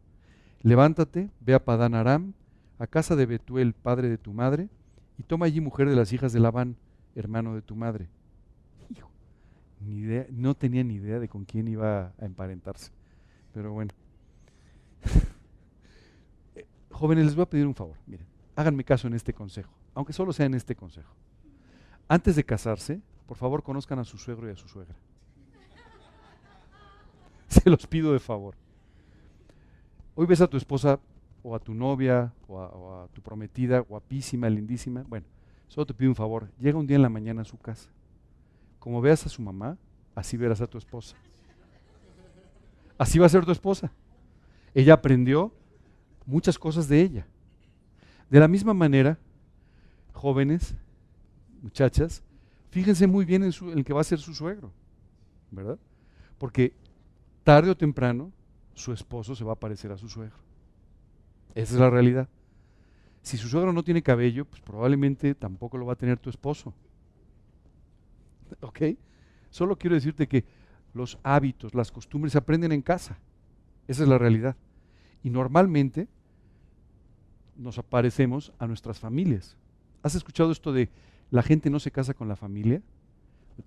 Levántate, ve a Padán Aram, a casa de Betuel, padre de tu madre, y toma allí mujer de las hijas de Labán, hermano de tu madre. Ni idea, no tenía ni idea de con quién iba a emparentarse. Pero bueno. Jóvenes, les voy a pedir un favor. Miren, háganme caso en este consejo, aunque solo sea en este consejo. Antes de casarse, por favor, conozcan a su suegro y a su suegra. Se los pido de favor. Hoy ves a tu esposa o a tu novia o a, tu prometida, guapísima, lindísima. Bueno, solo te pido un favor. Llega un día en la mañana a su casa. Como veas a su mamá, así verás a tu esposa. Así va a ser tu esposa. Ella aprendió muchas cosas de ella. De la misma manera, jóvenes, muchachas, fíjense muy bien en, en el que va a ser su suegro, ¿verdad? Porque tarde o temprano, su esposo se va a parecer a su suegro. Esa es la realidad. Si su suegro no tiene cabello, pues probablemente tampoco lo va a tener tu esposo. ¿Ok? Solo quiero decirte que los hábitos, las costumbres se aprenden en casa. Esa es la realidad. Y normalmente nos aparecemos a nuestras familias. ¿Has escuchado esto de la gente no se casa con la familia?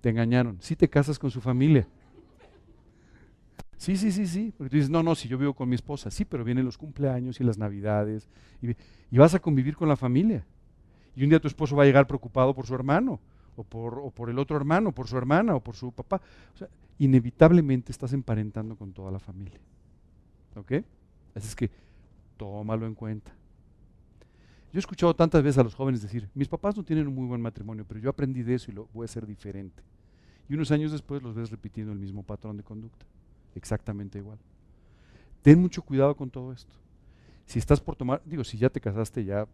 Te engañaron. Sí te casas con su familia. Sí, sí, sí, sí. Porque tú dices, no, no, si yo vivo con mi esposa. Sí, pero vienen los cumpleaños y las navidades. Y, vas a convivir con la familia. Y un día tu esposo va a llegar preocupado por su hermano, o por, o por el otro hermano, por su hermana, o por su papá. O sea, inevitablemente estás emparentando con toda la familia. ¿Ok? Así es que tómalo en cuenta. Yo he escuchado tantas veces a los jóvenes decir, mis papás no tienen un muy buen matrimonio, pero yo aprendí de eso y lo voy a hacer diferente. Y unos años después los ves repitiendo el mismo patrón de conducta exactamente igual. Ten mucho cuidado con todo esto. Si estás por tomar, digo, si ya te casaste, ya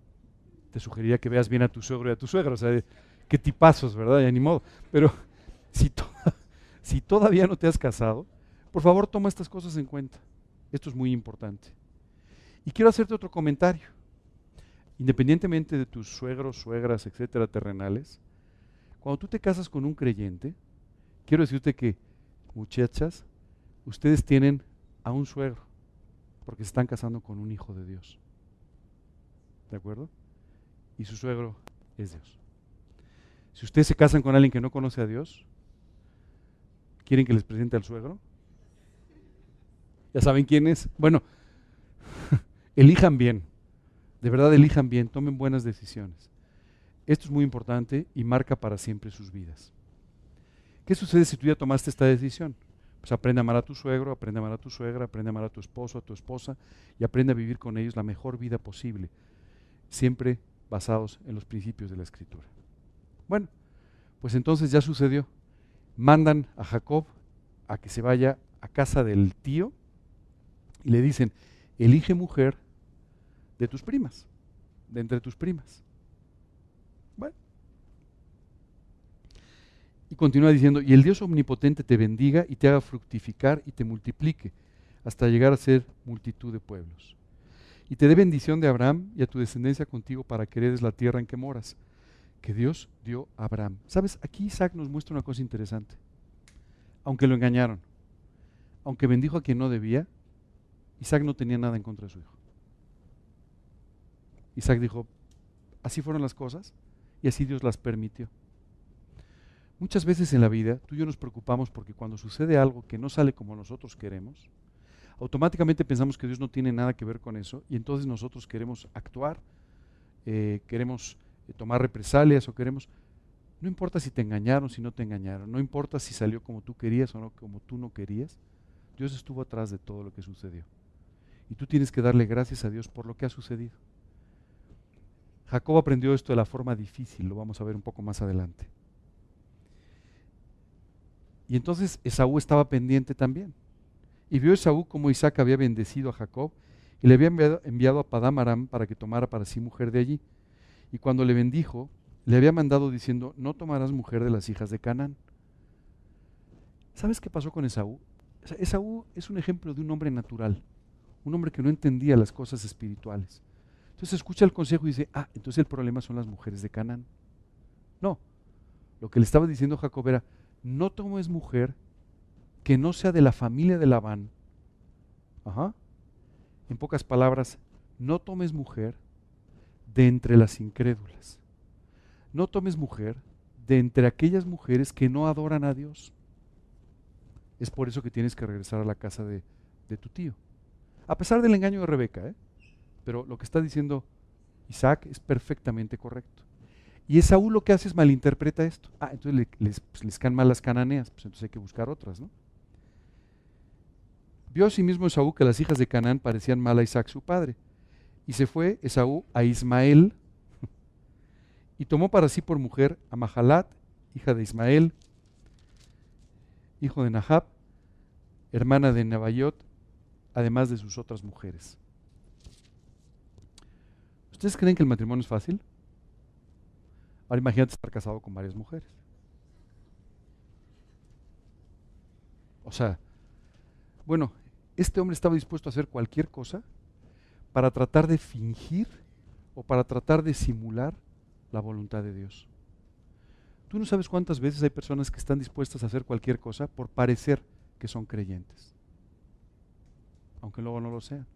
te sugeriría que veas bien a tu suegro y a tu suegra, o sea, qué tipazos, ¿verdad? Ya ni modo. Pero si, si todavía no te has casado, por favor toma estas cosas en cuenta. Esto es muy importante. Y quiero hacerte otro comentario. Independientemente de tus suegros, suegras, etcétera, terrenales, cuando tú te casas con un creyente, quiero decirte que, muchachas, ustedes tienen a un suegro, porque se están casando con un hijo de Dios. ¿De acuerdo? Y su suegro es Dios. Si ustedes se casan con alguien que no conoce a Dios, ¿quieren que les presente al suegro? ¿Ya saben quién es? Bueno, elijan bien. De verdad, elijan bien, tomen buenas decisiones. Esto es muy importante y marca para siempre sus vidas. ¿Qué sucede si tú ya tomaste esta decisión? Pues aprende a amar a tu suegro, aprende a amar a tu suegra, aprende a amar a tu esposo, a tu esposa y aprende a vivir con ellos la mejor vida posible, siempre basados en los principios de la escritura. Bueno, pues entonces ya sucedió. Mandan a Jacob a que se vaya a casa del tío y le dicen, elige mujer de tus primas, de entre tus primas. Y continúa diciendo, y el Dios omnipotente te bendiga y te haga fructificar y te multiplique hasta llegar a ser multitud de pueblos. y te dé bendición de Abraham y a tu descendencia contigo para que heredes la tierra en que moras, que Dios dio a Abraham. ¿Sabes? Aquí Isaac nos muestra una cosa interesante. Aunque lo engañaron, aunque bendijo a quien no debía, Isaac no tenía nada en contra de su hijo. Isaac dijo, así fueron las cosas y así Dios las permitió. Muchas veces en la vida tú y yo nos preocupamos porque cuando sucede algo que no sale como nosotros queremos, automáticamente pensamos que Dios no tiene nada que ver con eso y entonces nosotros queremos actuar, eh, queremos eh, tomar represalias o queremos... No importa si te engañaron, si no te engañaron, no importa si salió como tú querías o no como tú no querías, Dios estuvo atrás de todo lo que sucedió. Y tú tienes que darle gracias a Dios por lo que ha sucedido. Jacob aprendió esto de la forma difícil, lo vamos a ver un poco más adelante. Y entonces Esaú estaba pendiente también. Y vio Esaú como Isaac había bendecido a Jacob y le había enviado, a Padam Aram para que tomara para sí mujer de allí. Y cuando le bendijo, le había mandado diciendo, no tomarás mujer de las hijas de Canaán. ¿Sabes qué pasó con Esaú? Esaú es un ejemplo de un hombre natural, un hombre que no entendía las cosas espirituales. Entonces escucha el consejo y dice, ah, entonces el problema son las mujeres de Canaán. No, lo que le estaba diciendo Jacob era, no tomes mujer que no sea de la familia de Labán. Ajá. En pocas palabras, no tomes mujer de entre las incrédulas. No tomes mujer de entre aquellas mujeres que no adoran a Dios. Es por eso que tienes que regresar a la casa de, de tu tío. A pesar del engaño de Rebeca, ¿eh? pero lo que está diciendo Isaac es perfectamente correcto. Y Esaú lo que hace es malinterpreta esto. Ah, entonces les, pues, les caen mal las cananeas, pues entonces hay que buscar otras, ¿no? Vio asimismo Esaú que las hijas de Canaán parecían mal a Isaac su padre. Y se fue Esaú a Ismael y tomó para sí por mujer a Mahalat, hija de Ismael, hijo de Nahab, hermana de Nebayot, además de sus otras mujeres. ¿Ustedes creen que el matrimonio es fácil? Ahora imagínate estar casado con varias mujeres. O sea, bueno, este hombre estaba dispuesto a hacer cualquier cosa para tratar de fingir o para tratar de simular la voluntad de Dios. Tú no sabes cuántas veces hay personas que están dispuestas a hacer cualquier cosa por parecer que son creyentes, aunque luego no lo sean.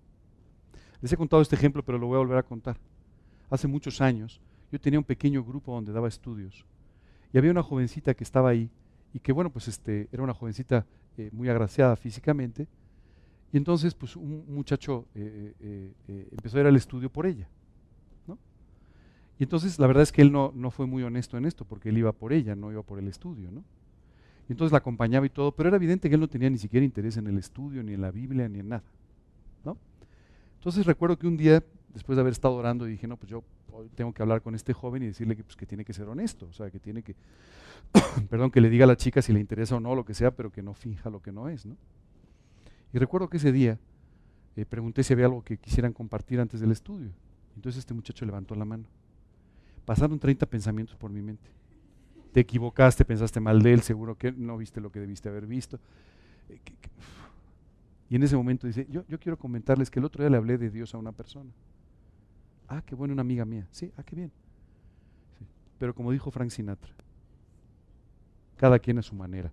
Les he contado este ejemplo, pero lo voy a volver a contar. Hace muchos años yo tenía un pequeño grupo donde daba estudios y había una jovencita que estaba ahí y que bueno, pues este, era una jovencita eh, muy agraciada físicamente y entonces pues un muchacho eh, eh, empezó a ir al estudio por ella. ¿no? Y entonces la verdad es que él no, no fue muy honesto en esto porque él iba por ella, no iba por el estudio. ¿no? Y entonces la acompañaba y todo, pero era evidente que él no tenía ni siquiera interés en el estudio, ni en la Biblia, ni en nada. ¿no? Entonces recuerdo que un día, después de haber estado orando, dije, no, pues yo tengo que hablar con este joven y decirle que, pues, que tiene que ser honesto, o sea, que tiene que, perdón, que le diga a la chica si le interesa o no, lo que sea, pero que no finja lo que no es, ¿no? Y recuerdo que ese día eh, pregunté si había algo que quisieran compartir antes del estudio. Entonces este muchacho levantó la mano. Pasaron 30 pensamientos por mi mente. Te equivocaste, pensaste mal de él, seguro que no viste lo que debiste haber visto. Eh, y en ese momento dice, yo, yo quiero comentarles que el otro día le hablé de Dios a una persona. Ah, qué bueno, una amiga mía. Sí, ah, qué bien. Pero como dijo Frank Sinatra, cada quien a su manera.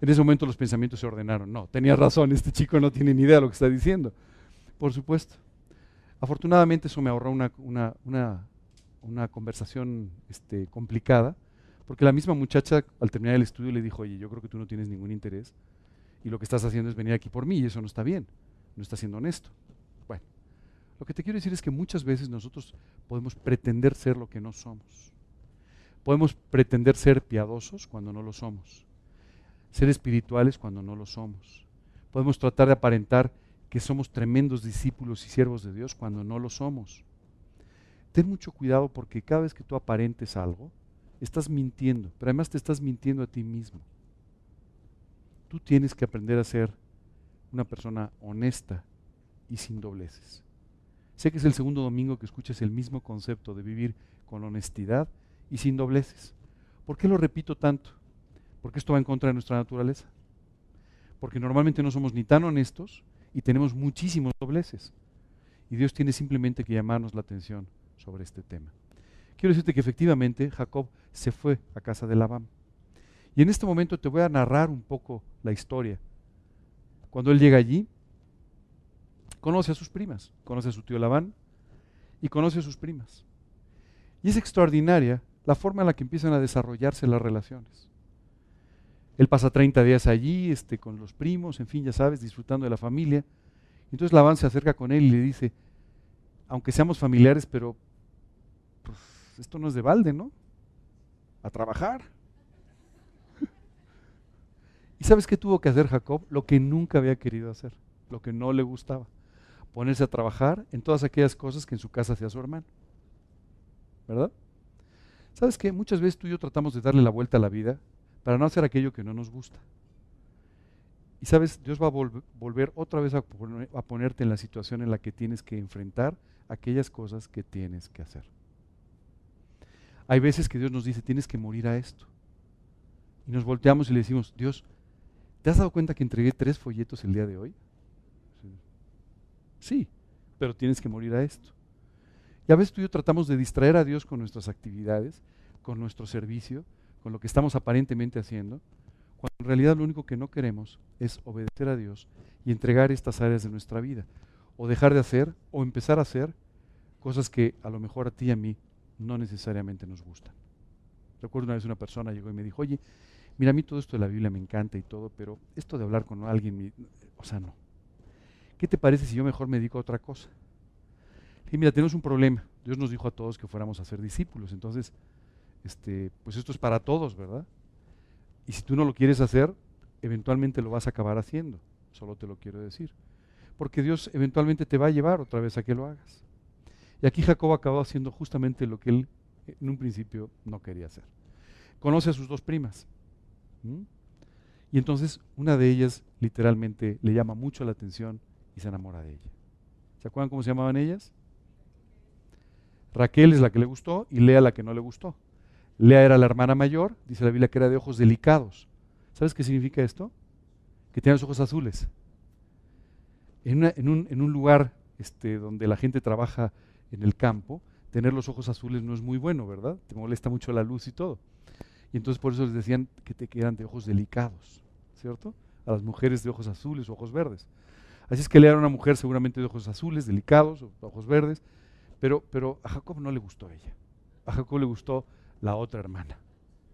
En ese momento los pensamientos se ordenaron. No, tenía razón, este chico no tiene ni idea de lo que está diciendo. Por supuesto. Afortunadamente eso me ahorró una, una, conversación este, complicada, porque la misma muchacha al terminar el estudio le dijo, oye, yo creo que tú no tienes ningún interés y lo que estás haciendo es venir aquí por mí y eso no está bien, no está siendo honesto. Lo que te quiero decir es que muchas veces nosotros podemos pretender ser lo que no somos. Podemos pretender ser piadosos cuando no lo somos. Ser espirituales cuando no lo somos. Podemos tratar de aparentar que somos tremendos discípulos y siervos de Dios cuando no lo somos. Ten mucho cuidado porque cada vez que tú aparentes algo, estás mintiendo, pero además te estás mintiendo a ti mismo. Tú tienes que aprender a ser una persona honesta y sin dobleces. Sé que es el segundo domingo que escuchas el mismo concepto de vivir con honestidad y sin dobleces. ¿Por qué lo repito tanto? Porque esto va en contra de nuestra naturaleza. Porque normalmente no somos ni tan honestos y tenemos muchísimos dobleces. Y Dios tiene simplemente que llamarnos la atención sobre este tema. Quiero decirte que efectivamente Jacob se fue a casa de Labán. Y en este momento te voy a narrar un poco la historia. Cuando él llega allí, conoce a sus primas, conoce a su tío Labán y conoce a sus primas. Y es extraordinaria la forma en la que empiezan a desarrollarse las relaciones. Él pasa 30 días allí, este, con los primos, en fin, ya sabes, disfrutando de la familia. Entonces Labán se acerca con él y le dice, aunque seamos familiares, pero pues, esto no es de balde, ¿no? A trabajar. ¿Y sabes qué tuvo que hacer Jacob? Lo que nunca había querido hacer, lo que no le gustaba. Ponerse a trabajar en todas aquellas cosas que en su casa hacía su hermano. ¿Verdad? ¿Sabes qué? Muchas veces tú y yo tratamos de darle la vuelta a la vida para no hacer aquello que no nos gusta. Y sabes, Dios va a volver otra vez a, ponerte en la situación en la que tienes que enfrentar aquellas cosas que tienes que hacer. Hay veces que Dios nos dice, tienes que morir a esto. Y nos volteamos y le decimos, Dios, ¿te has dado cuenta que entregué tres folletos el día de hoy? Sí, pero tienes que morir a esto. Y a veces tú y yo tratamos de distraer a Dios con nuestras actividades, con nuestro servicio, con lo que estamos aparentemente haciendo, cuando en realidad lo único que no queremos es obedecer a Dios y entregar estas áreas de nuestra vida, o dejar de hacer, o empezar a hacer cosas que a lo mejor a ti y a mí no necesariamente nos gustan. Recuerdo una vez una persona llegó y me dijo, oye, mira, a mí todo esto de la Biblia me encanta y todo, pero esto de hablar con alguien, o sea, no. ¿Qué te parece si yo mejor me dedico a otra cosa? Y mira, tenemos un problema. Dios nos dijo a todos que fuéramos a ser discípulos, entonces este, pues esto es para todos, ¿verdad? Y si tú no lo quieres hacer, eventualmente lo vas a acabar haciendo, solo te lo quiero decir. Porque Dios eventualmente te va a llevar otra vez a que lo hagas. Y aquí Jacob acabó haciendo justamente lo que él en un principio no quería hacer. Conoce a sus dos primas. Y entonces una de ellas literalmente le llama mucho la atención y se enamora de ella. ¿Se acuerdan cómo se llamaban ellas? Raquel es la que le gustó y Lea la que no le gustó. Lea era la hermana mayor, dice la Biblia que era de ojos delicados. ¿Sabes qué significa esto? Que tiene los ojos azules. En, un, lugar este, donde la gente trabaja en el campo, tener los ojos azules no es muy bueno, ¿verdad? Te molesta mucho la luz y todo. Y entonces por eso les decían que te quedan de ojos delicados, ¿cierto? A las mujeres de ojos azules o ojos verdes. Así es que Lea era una mujer seguramente de ojos azules, delicados, o ojos verdes, pero, pero a Jacob no le gustó ella. A Jacob le gustó la otra hermana,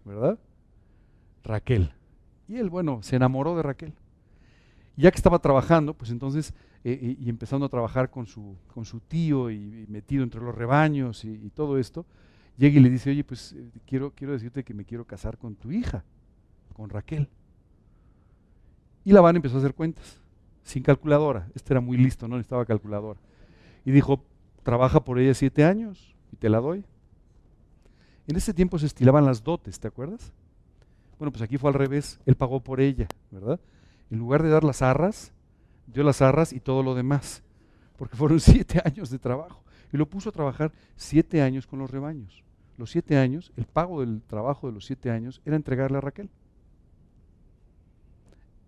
¿verdad? Raquel. Y él, bueno, se enamoró de Raquel. ya que estaba trabajando, pues entonces, eh, y empezando a trabajar con su, con su tío y, metido entre los rebaños y, todo esto, llega y le dice, oye, pues eh, quiero, quiero decirte que me quiero casar con tu hija, con Raquel. Y Labán empezó a hacer cuentas, sin calculadora. Este era muy listo, no necesitaba calculadora. Y dijo, trabaja por ella siete años y te la doy. En ese tiempo se estilaban las dotes, ¿te acuerdas? Bueno, pues aquí fue al revés, él pagó por ella, ¿verdad? En lugar de dar las arras, dio las arras y todo lo demás, porque fueron siete años de trabajo. Y lo puso a trabajar siete años con los rebaños. Los siete años, el pago del trabajo de los siete años era entregarle a Raquel.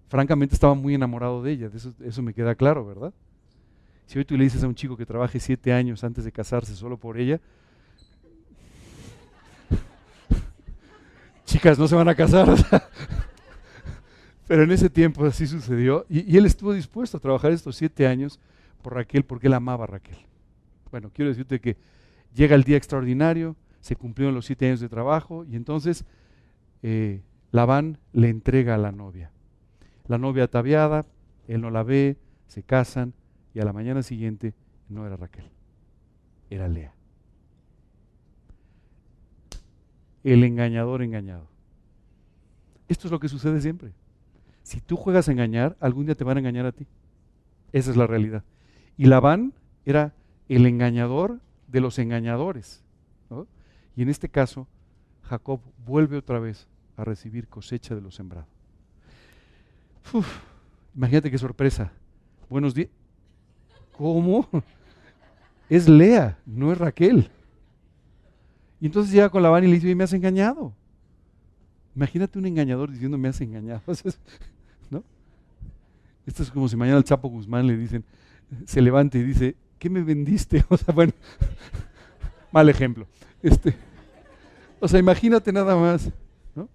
Francamente estaba muy enamorado de ella, eso, eso me queda claro, ¿verdad? Si hoy tú le dices a un chico que trabaje siete años antes de casarse solo por ella, chicas no se van a casar. Pero en ese tiempo así sucedió. Y, él estuvo dispuesto a trabajar estos siete años por Raquel porque él amaba a Raquel. Bueno, quiero decirte que llega el día extraordinario, se cumplieron los siete años de trabajo y entonces eh, Labán le entrega a la novia. La novia ataviada, él no la ve, se casan y a la mañana siguiente no era Raquel, era Lea. El engañador engañado. Esto es lo que sucede siempre. Si tú juegas a engañar, algún día te van a engañar a ti. Esa es la realidad. Y Labán era el engañador de los engañadores. Y en este caso, Jacob vuelve otra vez a recibir cosecha de lo sembrado. imagínate qué sorpresa. Buenos días. ¿Cómo? Es Lea, no es Raquel. Y entonces llega con Labán y le dice, me has engañado. Imagínate un engañador diciendo, me has engañado. ¿No? Esto es como si mañana al Chapo Guzmán le dicen, se levante y dice, ¿qué me vendiste? O sea, bueno, mal ejemplo. Este, o sea, imagínate nada más, ¿no?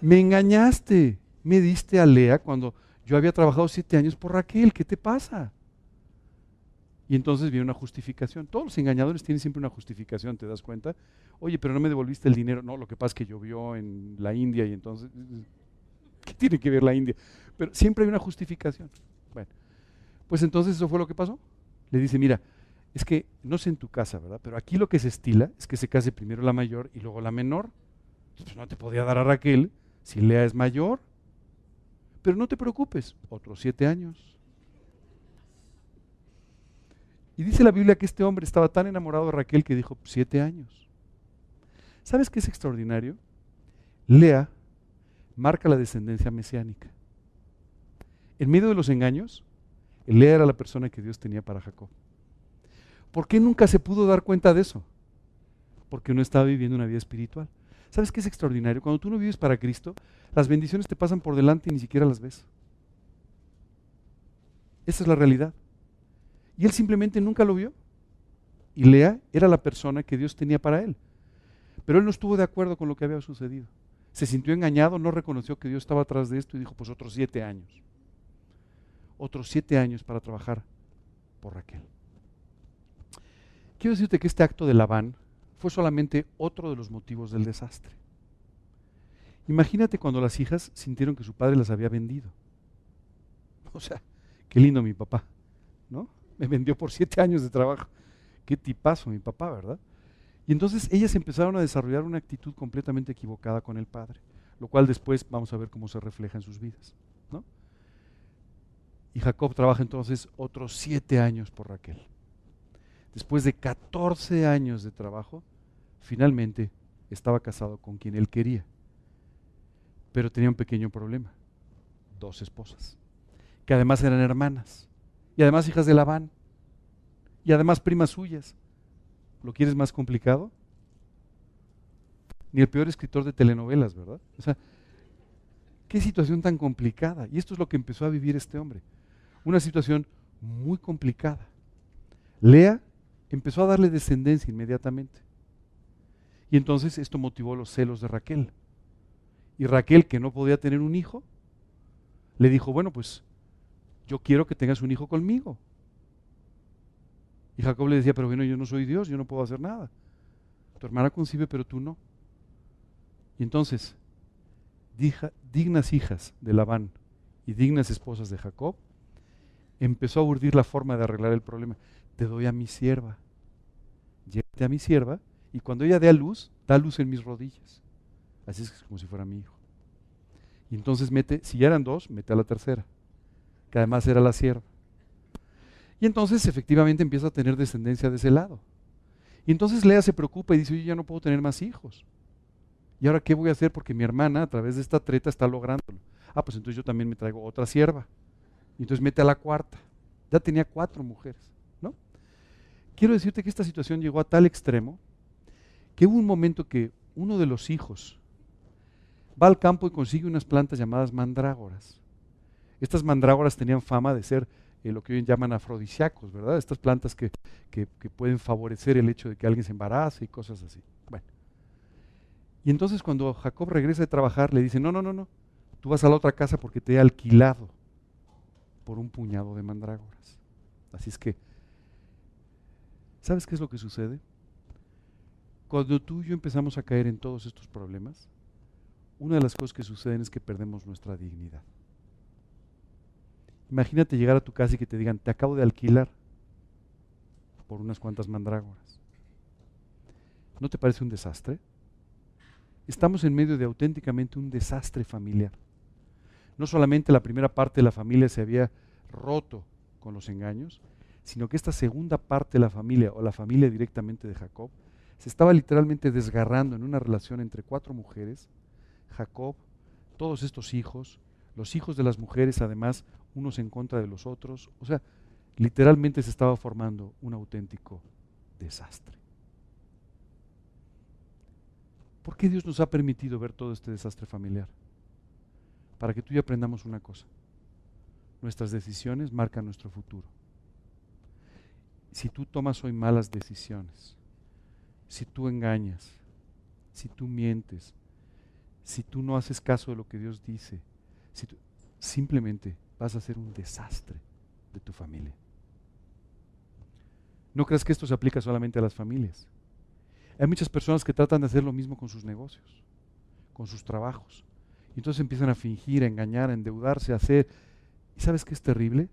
Me engañaste, me diste a Lea cuando yo había trabajado siete años por Raquel, ¿qué te pasa? Y entonces viene una justificación. Todos los engañadores tienen siempre una justificación, ¿te das cuenta? Oye, pero no me devolviste el dinero. No, lo que pasa es que llovió en la India y entonces, ¿qué tiene que ver la India? Pero siempre hay una justificación. Bueno, pues entonces eso fue lo que pasó. Le dice, mira, es que no sé en tu casa, ¿verdad? Pero aquí lo que se estila es que se case primero la mayor y luego la menor. Pues no te podía dar a Raquel si Lea es mayor. Pero no te preocupes, otros siete años. Y dice la Biblia que este hombre estaba tan enamorado de Raquel que dijo, siete años. ¿Sabes qué es extraordinario? Lea marca la descendencia mesiánica. En medio de los engaños, Lea era la persona que Dios tenía para Jacob. ¿Por qué nunca se pudo dar cuenta de eso? Porque no estaba viviendo una vida espiritual. ¿Sabes qué es extraordinario? Cuando tú no vives para Cristo, las bendiciones te pasan por delante y ni siquiera las ves. Esa es la realidad. Y él simplemente nunca lo vio. Y Lea era la persona que Dios tenía para él. Pero él no estuvo de acuerdo con lo que había sucedido. Se sintió engañado, no reconoció que Dios estaba atrás de esto y dijo, pues otros siete años. Otros siete años para trabajar por Raquel. Quiero decirte que este acto de Labán fue solamente otro de los motivos del desastre. Imagínate cuando las hijas sintieron que su padre las había vendido. O sea, qué lindo mi papá, ¿no? Me vendió por siete años de trabajo. Qué tipazo mi papá, ¿verdad? Y entonces ellas empezaron a desarrollar una actitud completamente equivocada con el padre, lo cual después vamos a ver cómo se refleja en sus vidas, ¿no? Y Jacob trabaja entonces otros siete años por Raquel después de 14 años de trabajo, finalmente estaba casado con quien él quería. Pero tenía un pequeño problema. Dos esposas, que además eran hermanas, y además hijas de Labán, y además primas suyas. ¿Lo quieres más complicado? Ni el peor escritor de telenovelas, ¿verdad? O sea, qué situación tan complicada. Y esto es lo que empezó a vivir este hombre. Una situación muy complicada. Lea empezó a darle descendencia inmediatamente. Y entonces esto motivó los celos de Raquel. Y Raquel, que no podía tener un hijo, le dijo, bueno, pues yo quiero que tengas un hijo conmigo. Y Jacob le decía, pero bueno, yo no soy Dios, yo no puedo hacer nada. Tu hermana concibe, pero tú no. Y entonces, dignas hijas de Labán y dignas esposas de Jacob, empezó a urdir la forma de arreglar el problema. Te doy a mi sierva llévate a mi sierva, y cuando ella dé a luz, da luz en mis rodillas. Así es como si fuera mi hijo. Y entonces mete, si ya eran dos, mete a la tercera, que además era la sierva. Y entonces efectivamente empieza a tener descendencia de ese lado. Y entonces Lea se preocupa y dice, yo ya no puedo tener más hijos. ¿Y ahora qué voy a hacer? Porque mi hermana a través de esta treta está lográndolo. Ah, pues entonces yo también me traigo otra sierva. Y entonces mete a la cuarta. Ya tenía cuatro mujeres. Quiero decirte que esta situación llegó a tal extremo que hubo un momento que uno de los hijos va al campo y consigue unas plantas llamadas mandrágoras. Estas mandrágoras tenían fama de ser eh, lo que hoy llaman afrodisíacos, ¿verdad? Estas plantas que, que, pueden favorecer el hecho de que alguien se embarace y cosas así. Bueno. Y entonces cuando Jacob regresa de trabajar, le dice, no, no, no, no, tú vas a la otra casa porque te he alquilado por un puñado de mandrágoras. Así es que ¿Sabes qué es lo que sucede? Cuando tú y yo empezamos a caer en todos estos problemas, una de las cosas que suceden es que perdemos nuestra dignidad. Imagínate llegar a tu casa y que te digan, te acabo de alquilar por unas cuantas mandrágoras. ¿No te parece un desastre? Estamos en medio de auténticamente un desastre familiar. No solamente la primera parte de la familia se había roto con los engaños, sino que esta segunda parte de la familia, o la familia directamente de Jacob, se estaba literalmente desgarrando en una relación entre cuatro mujeres, Jacob, todos estos hijos, los hijos de las mujeres además, unos en contra de los otros, o sea, literalmente se estaba formando un auténtico desastre. ¿Por qué Dios nos ha permitido ver todo este desastre familiar? Para que tú y yo aprendamos una cosa. Nuestras decisiones marcan nuestro futuro. si tú tomas hoy malas decisiones, si tú engañas, si tú mientes, si tú no haces caso de lo que Dios dice, si simplemente vas a ser un desastre de tu familia. No creas que esto se aplica solamente a las familias. Hay muchas personas que tratan de hacer lo mismo con sus negocios, con sus trabajos. Y entonces empiezan a fingir, a engañar, a endeudarse, a hacer. ¿Y sabes qué es terrible?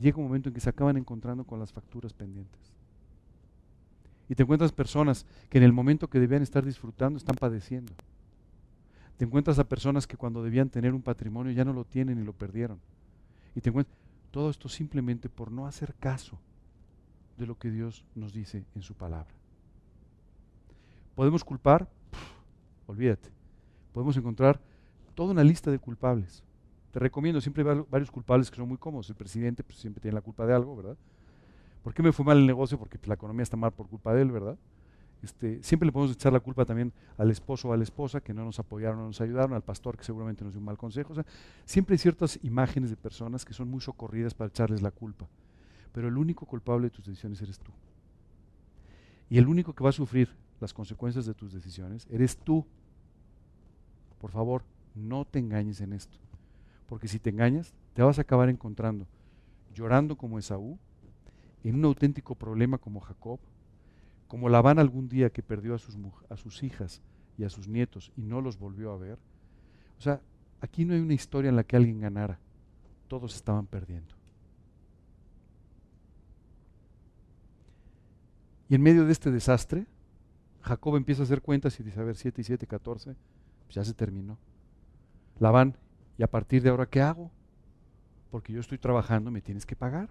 Llega un momento en que se acaban encontrando con las facturas pendientes. Y te encuentras personas que en el momento que debían estar disfrutando están padeciendo. Te encuentras a personas que cuando debían tener un patrimonio ya no lo tienen y lo perdieron. Y te encuentras todo esto simplemente por no hacer caso de lo que Dios nos dice en su palabra. ¿Podemos culpar? olvídate. Podemos encontrar toda una lista de culpables. Te recomiendo, siempre hay varios culpables que son muy cómodos. El presidente pues, siempre tiene la culpa de algo, ¿verdad? ¿Por qué me fue mal el negocio? Porque pues, la economía está mal por culpa de él, ¿verdad? Este, siempre le podemos echar la culpa también al esposo o a la esposa que no nos apoyaron, no nos ayudaron, al pastor que seguramente nos dio un mal consejo. siempre hay ciertas imágenes de personas que son muy socorridas para echarles la culpa. Pero el único culpable de tus decisiones eres tú. Y el único que va a sufrir las consecuencias de tus decisiones eres tú. Por favor, no te engañes en esto. Porque si te engañas, te vas a acabar encontrando llorando como Esaú, en un auténtico problema como Jacob, como Labán algún día que perdió a sus, a sus hijas y a sus nietos y no los volvió a ver. O sea, aquí no hay una historia en la que alguien ganara. Todos estaban perdiendo. Y en medio de este desastre, Jacob empieza a hacer cuentas y dice, a ver, 7 y 7, 14, pues ya se terminó. Labán, ¿y a partir de ahora qué hago? Porque yo estoy trabajando, me tienes que pagar.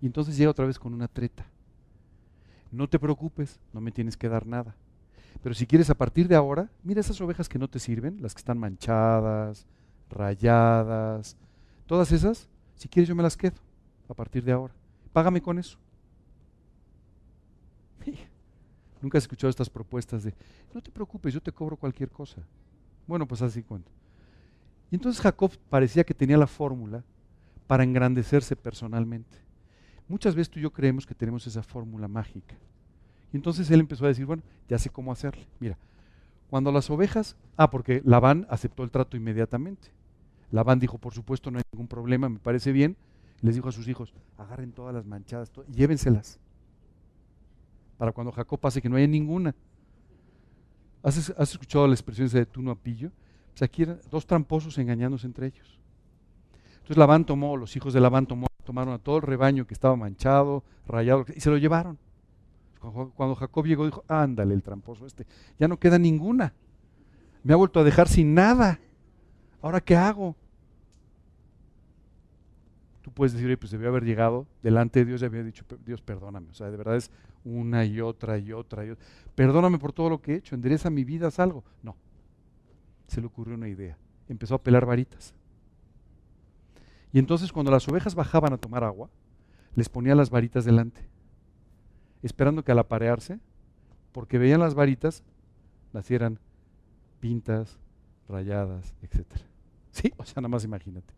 Y entonces llega otra vez con una treta. No te preocupes, no me tienes que dar nada. Pero si quieres a partir de ahora, mira esas ovejas que no te sirven, las que están manchadas, rayadas, todas esas, si quieres yo me las quedo a partir de ahora. Págame con eso. Nunca has escuchado estas propuestas de, no te preocupes, yo te cobro cualquier cosa. Bueno, pues así cuento. Y entonces Jacob parecía que tenía la fórmula para engrandecerse personalmente. Muchas veces tú y yo creemos que tenemos esa fórmula mágica. Y entonces él empezó a decir, bueno, ya sé cómo hacerle. Mira, cuando las ovejas, ah, porque Labán aceptó el trato inmediatamente. Labán dijo, por supuesto, no hay ningún problema, me parece bien. Les dijo a sus hijos, agarren todas las manchadas llévenselas para cuando Jacob pase que no haya ninguna. ¿Has, escuchado la expresión de tú no apillo? Pues aquí eran dos tramposos engañándose entre ellos. Entonces Labán tomó, los hijos de Labán tomó, tomaron a todo el rebaño que estaba manchado, rayado, y se lo llevaron. Cuando Jacob llegó dijo, ándale el tramposo este, ya no queda ninguna. Me ha vuelto a dejar sin nada. ¿Ahora qué hago? tú puedes decir, pues debió haber llegado delante de Dios y había dicho, Dios, perdóname. O sea, de verdad es una y otra y otra y otra. Perdóname por todo lo que he hecho, endereza mi vida, haz algo. No. Se le ocurrió una idea. Empezó a pelar varitas. Y entonces cuando las ovejas bajaban a tomar agua, les ponía las varitas delante, esperando que al aparearse, porque veían las varitas, nacieran pintas, rayadas, etc. Sí, o sea, nada más imagínate.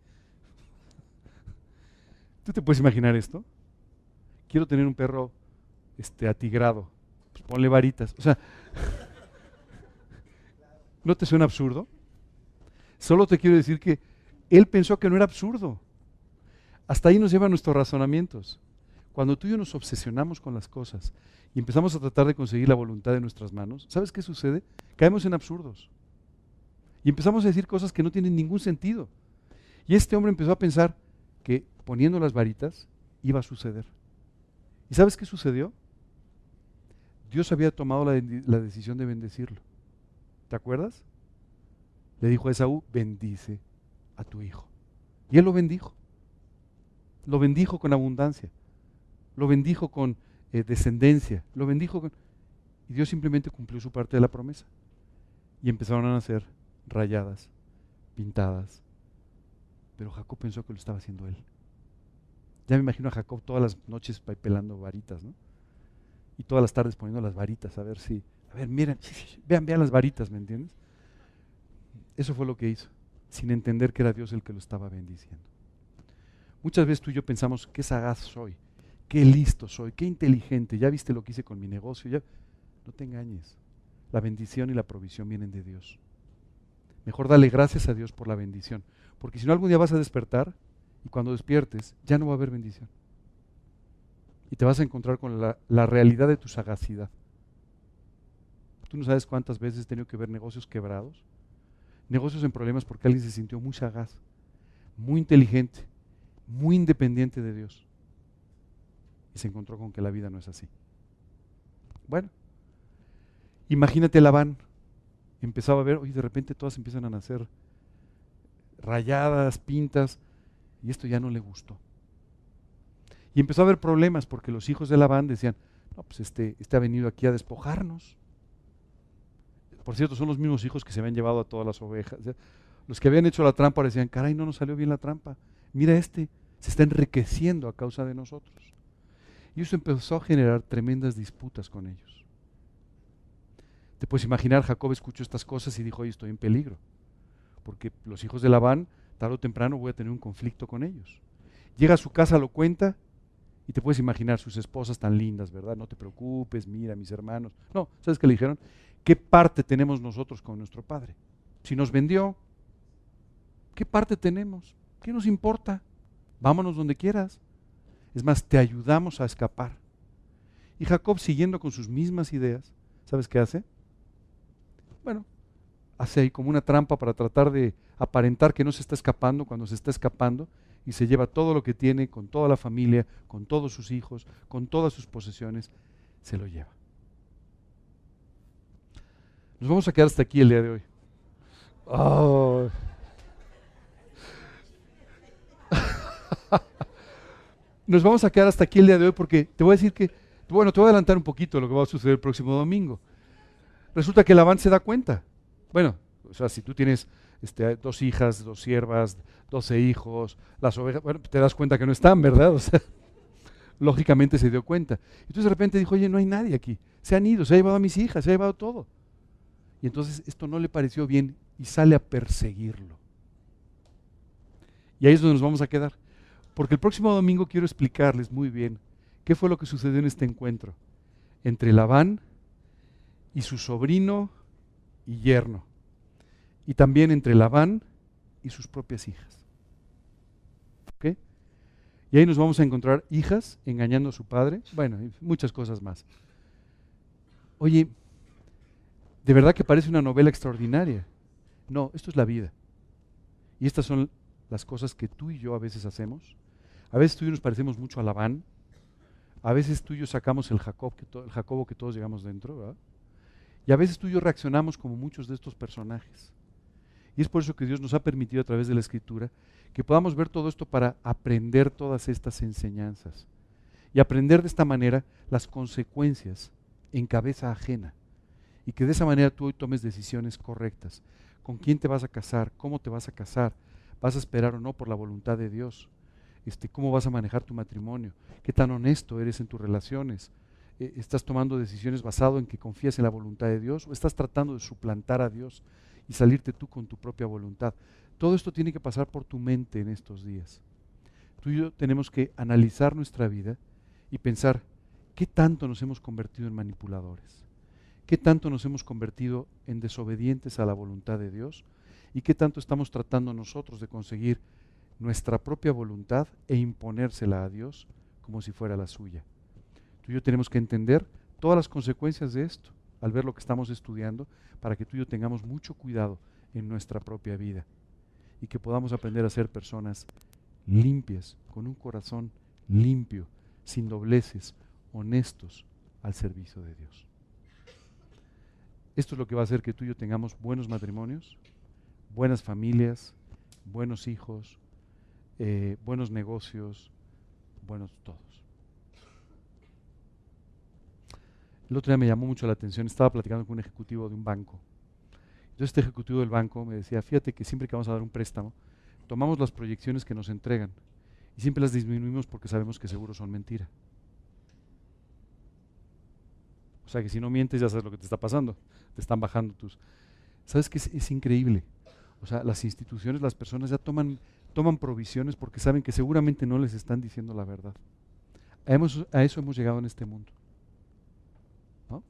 ¿Tú te puedes imaginar esto? Quiero tener un perro este, atigrado. Pues ponle varitas. O sea, ¿no te suena absurdo? Solo te quiero decir que él pensó que no era absurdo. Hasta ahí nos llevan nuestros razonamientos. Cuando tú y yo nos obsesionamos con las cosas y empezamos a tratar de conseguir la voluntad de nuestras manos, ¿sabes qué sucede? Caemos en absurdos. Y empezamos a decir cosas que no tienen ningún sentido. Y este hombre empezó a pensar que poniendo las varitas, iba a suceder. ¿Y sabes qué sucedió? Dios había tomado la, decisión de bendecirlo. ¿Te acuerdas? Le dijo a Esaú, bendice a tu hijo. Y él lo bendijo. Lo bendijo con abundancia. Lo bendijo con eh, descendencia. Lo bendijo con... Y Dios simplemente cumplió su parte de la promesa. Y empezaron a nacer rayadas, pintadas. Pero Jacob pensó que lo estaba haciendo él. Ya me imagino a Jacob todas las noches pelando varitas, ¿no? Y todas las tardes poniendo las varitas, a ver si, a ver, miren, vean, vean las varitas, ¿me entiendes? Eso fue lo que hizo, sin entender que era Dios el que lo estaba bendiciendo. Muchas veces tú y yo pensamos, qué sagaz soy, qué listo soy, qué inteligente, ya viste lo que hice con mi negocio, ya no te engañes. La bendición y la provisión vienen de Dios. Mejor dale gracias a Dios por la bendición, porque si no algún día vas a despertar y cuando despiertes ya no va a haber bendición. Y te vas a encontrar con la, la realidad de tu sagacidad. Tú no sabes cuántas veces he tenido que ver negocios quebrados, negocios en problemas porque alguien se sintió muy sagaz, muy inteligente, muy independiente de Dios. Y se encontró con que la vida no es así. Bueno, imagínate Labán. Empezaba a ver, oye, de repente todas empiezan a nacer rayadas, pintas, y esto ya no le gustó. Y empezó a haber problemas porque los hijos de Labán decían, no, pues este, este ha venido aquí a despojarnos. Por cierto, son los mismos hijos que se habían llevado a todas las ovejas. Los que habían hecho la trampa decían, caray, no nos salió bien la trampa. Mira este, se está enriqueciendo a causa de nosotros. Y eso empezó a generar tremendas disputas con ellos. Te puedes imaginar, Jacob escuchó estas cosas y dijo, oye, estoy en peligro. Porque los hijos de Labán, tarde o temprano voy a tener un conflicto con ellos. Llega a su casa, lo cuenta, y te puedes imaginar sus esposas tan lindas, ¿verdad? No te preocupes, mira, mis hermanos. No, ¿sabes qué le dijeron? ¿Qué parte tenemos nosotros con nuestro Padre? Si nos vendió, ¿qué parte tenemos? ¿Qué nos importa? Vámonos donde quieras. Es más, te ayudamos a escapar. Y Jacob, siguiendo con sus mismas ideas, ¿sabes qué hace? Bueno, hace ahí como una trampa para tratar de aparentar que no se está escapando cuando se está escapando y se lleva todo lo que tiene con toda la familia, con todos sus hijos, con todas sus posesiones, se lo lleva. Nos vamos a quedar hasta aquí el día de hoy. Nos vamos a quedar hasta aquí el día de hoy porque te voy a decir que, bueno, te voy a adelantar un poquito lo que va a suceder el próximo domingo. Resulta que Labán se da cuenta. Bueno, o sea, si tú tienes este, dos hijas, dos siervas, doce hijos, las ovejas, bueno, te das cuenta que no están, ¿verdad? O sea, lógicamente se dio cuenta. Entonces de repente dijo, oye, no hay nadie aquí. Se han ido, se ha llevado a mis hijas, se ha llevado todo. Y entonces esto no le pareció bien y sale a perseguirlo. Y ahí es donde nos vamos a quedar. Porque el próximo domingo quiero explicarles muy bien qué fue lo que sucedió en este encuentro entre Labán y su sobrino y yerno. Y también entre Labán y sus propias hijas. ¿Ok? Y ahí nos vamos a encontrar hijas engañando a su padre. Bueno, y muchas cosas más. Oye, de verdad que parece una novela extraordinaria. No, esto es la vida. Y estas son las cosas que tú y yo a veces hacemos. A veces tú y yo nos parecemos mucho a Labán. A veces tú y yo sacamos el, Jacob, el Jacobo que todos llegamos dentro. Y a veces tú y yo reaccionamos como muchos de estos personajes. Y es por eso que Dios nos ha permitido a través de la Escritura que podamos ver todo esto para aprender todas estas enseñanzas. Y aprender de esta manera las consecuencias en cabeza ajena y que de esa manera tú hoy tomes decisiones correctas. ¿Con quién te vas a casar? ¿Cómo te vas a casar? ¿Vas a esperar o no por la voluntad de Dios? Este, ¿Cómo vas a manejar tu matrimonio? ¿Qué tan honesto eres en tus relaciones? Eh, ¿Estás tomando decisiones basado en que confías en la voluntad de Dios o estás tratando de suplantar a Dios y salirte tú con tu propia voluntad? Todo esto tiene que pasar por tu mente en estos días. Tú y yo tenemos que analizar nuestra vida y pensar, ¿qué tanto nos hemos convertido en manipuladores? ¿Qué tanto nos hemos convertido en desobedientes a la voluntad de Dios? ¿Y qué tanto estamos tratando nosotros de conseguir nuestra propia voluntad e imponérsela a Dios como si fuera la suya? Tú y yo tenemos que entender todas las consecuencias de esto al ver lo que estamos estudiando para que tú y yo tengamos mucho cuidado en nuestra propia vida y que podamos aprender a ser personas limpias, con un corazón limpio, sin dobleces, honestos al servicio de Dios. Esto es lo que va a hacer que tú y yo tengamos buenos matrimonios, buenas familias, buenos hijos, eh, buenos negocios, buenos todos. El otro día me llamó mucho la atención, estaba platicando con un ejecutivo de un banco. Entonces este ejecutivo del banco me decía, fíjate que siempre que vamos a dar un préstamo, tomamos las proyecciones que nos entregan y siempre las disminuimos porque sabemos que seguro son mentira. O sea que si no mientes ya sabes lo que te está pasando te están bajando tus... ¿Sabes qué es, increíble? O sea, las instituciones, las personas ya toman, toman provisiones porque saben que seguramente no les están diciendo la verdad. A, eso hemos llegado en este mundo. ¿no?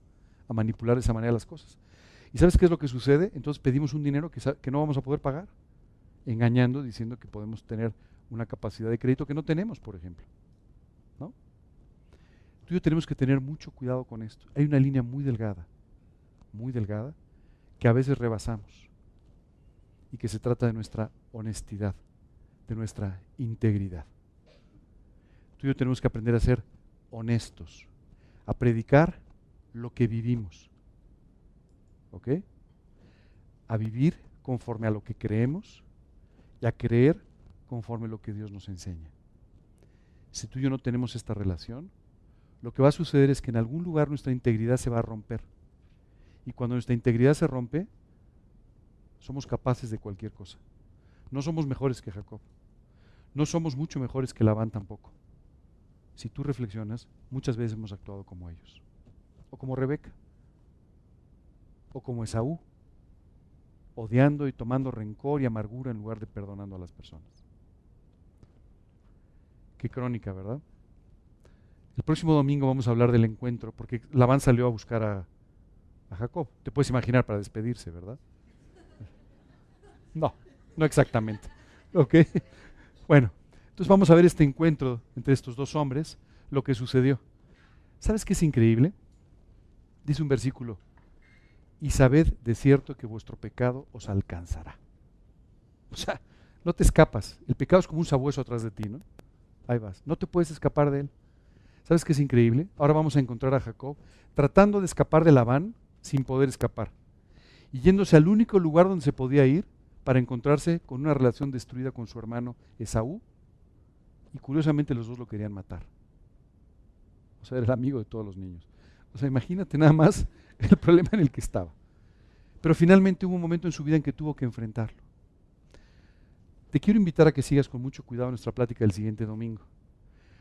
A manipular de esa manera las cosas. ¿Y sabes qué es lo que sucede? Entonces pedimos un dinero que, que no vamos a poder pagar, engañando, diciendo que podemos tener una capacidad de crédito que no tenemos, por ejemplo. ¿no? Tú y yo tenemos que tener mucho cuidado con esto. Hay una línea muy delgada, muy delgada, que a veces rebasamos y que se trata de nuestra honestidad, de nuestra integridad. Tú y yo tenemos que aprender a ser honestos, a predicar lo que vivimos. ¿Ok? A vivir conforme a lo que creemos y a creer conforme a lo que Dios nos enseña. Si tú y yo no tenemos esta relación, lo que va a suceder es que en algún lugar nuestra integridad se va a romper. Y cuando nuestra integridad se rompe, somos capaces de cualquier cosa. No somos mejores que Jacob. No somos mucho mejores que Labán tampoco si tú reflexionas, muchas veces hemos actuado como ellos. O como Rebeca. O como Esaú. Odiando y tomando rencor y amargura en lugar de perdonando a las personas. Qué crónica, ¿verdad? El próximo domingo vamos a hablar del encuentro, porque Labán salió a buscar a, a Jacob. Te puedes imaginar para despedirse, ¿verdad? No, no exactamente. ¿Ok? Bueno, entonces vamos a ver este encuentro entre estos dos hombres, lo que sucedió. ¿Sabes qué es increíble? Dice un versículo, y sabed de cierto que vuestro pecado os alcanzará. O sea, no te escapas. El pecado es como un sabueso atrás de ti, ¿no? Ahí vas. No te puedes escapar de él. ¿Sabes qué es increíble? Ahora vamos a encontrar a Jacob tratando de escapar de Labán sin poder escapar. Y yéndose al único lugar donde se podía ir para encontrarse con una relación destruida con su hermano Esaú y curiosamente los dos lo querían matar. O sea, era el amigo de todos los niños. O sea, imagínate nada más el problema en el que estaba. Pero finalmente hubo un momento en su vida en que tuvo que enfrentarlo. Te quiero invitar a que sigas con mucho cuidado nuestra plática del siguiente domingo.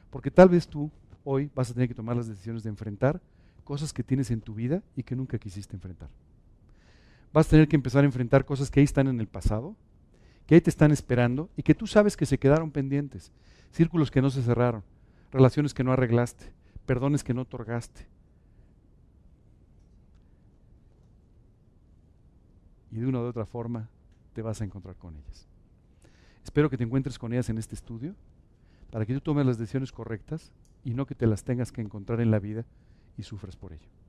Porque tal vez tú hoy vas a tener que tomar las decisiones de enfrentar cosas que tienes en tu vida y que nunca quisiste enfrentar. Vas a tener que empezar a enfrentar cosas que ahí están en el pasado, que ahí te están esperando y que tú sabes que se quedaron pendientes círculos que no se cerraron, relaciones que no arreglaste, perdones que no otorgaste. Y de una u otra forma te vas a encontrar con ellas. Espero que te encuentres con ellas en este estudio para que tú tomes las decisiones correctas y no que te las tengas que encontrar en la vida y sufras por ello.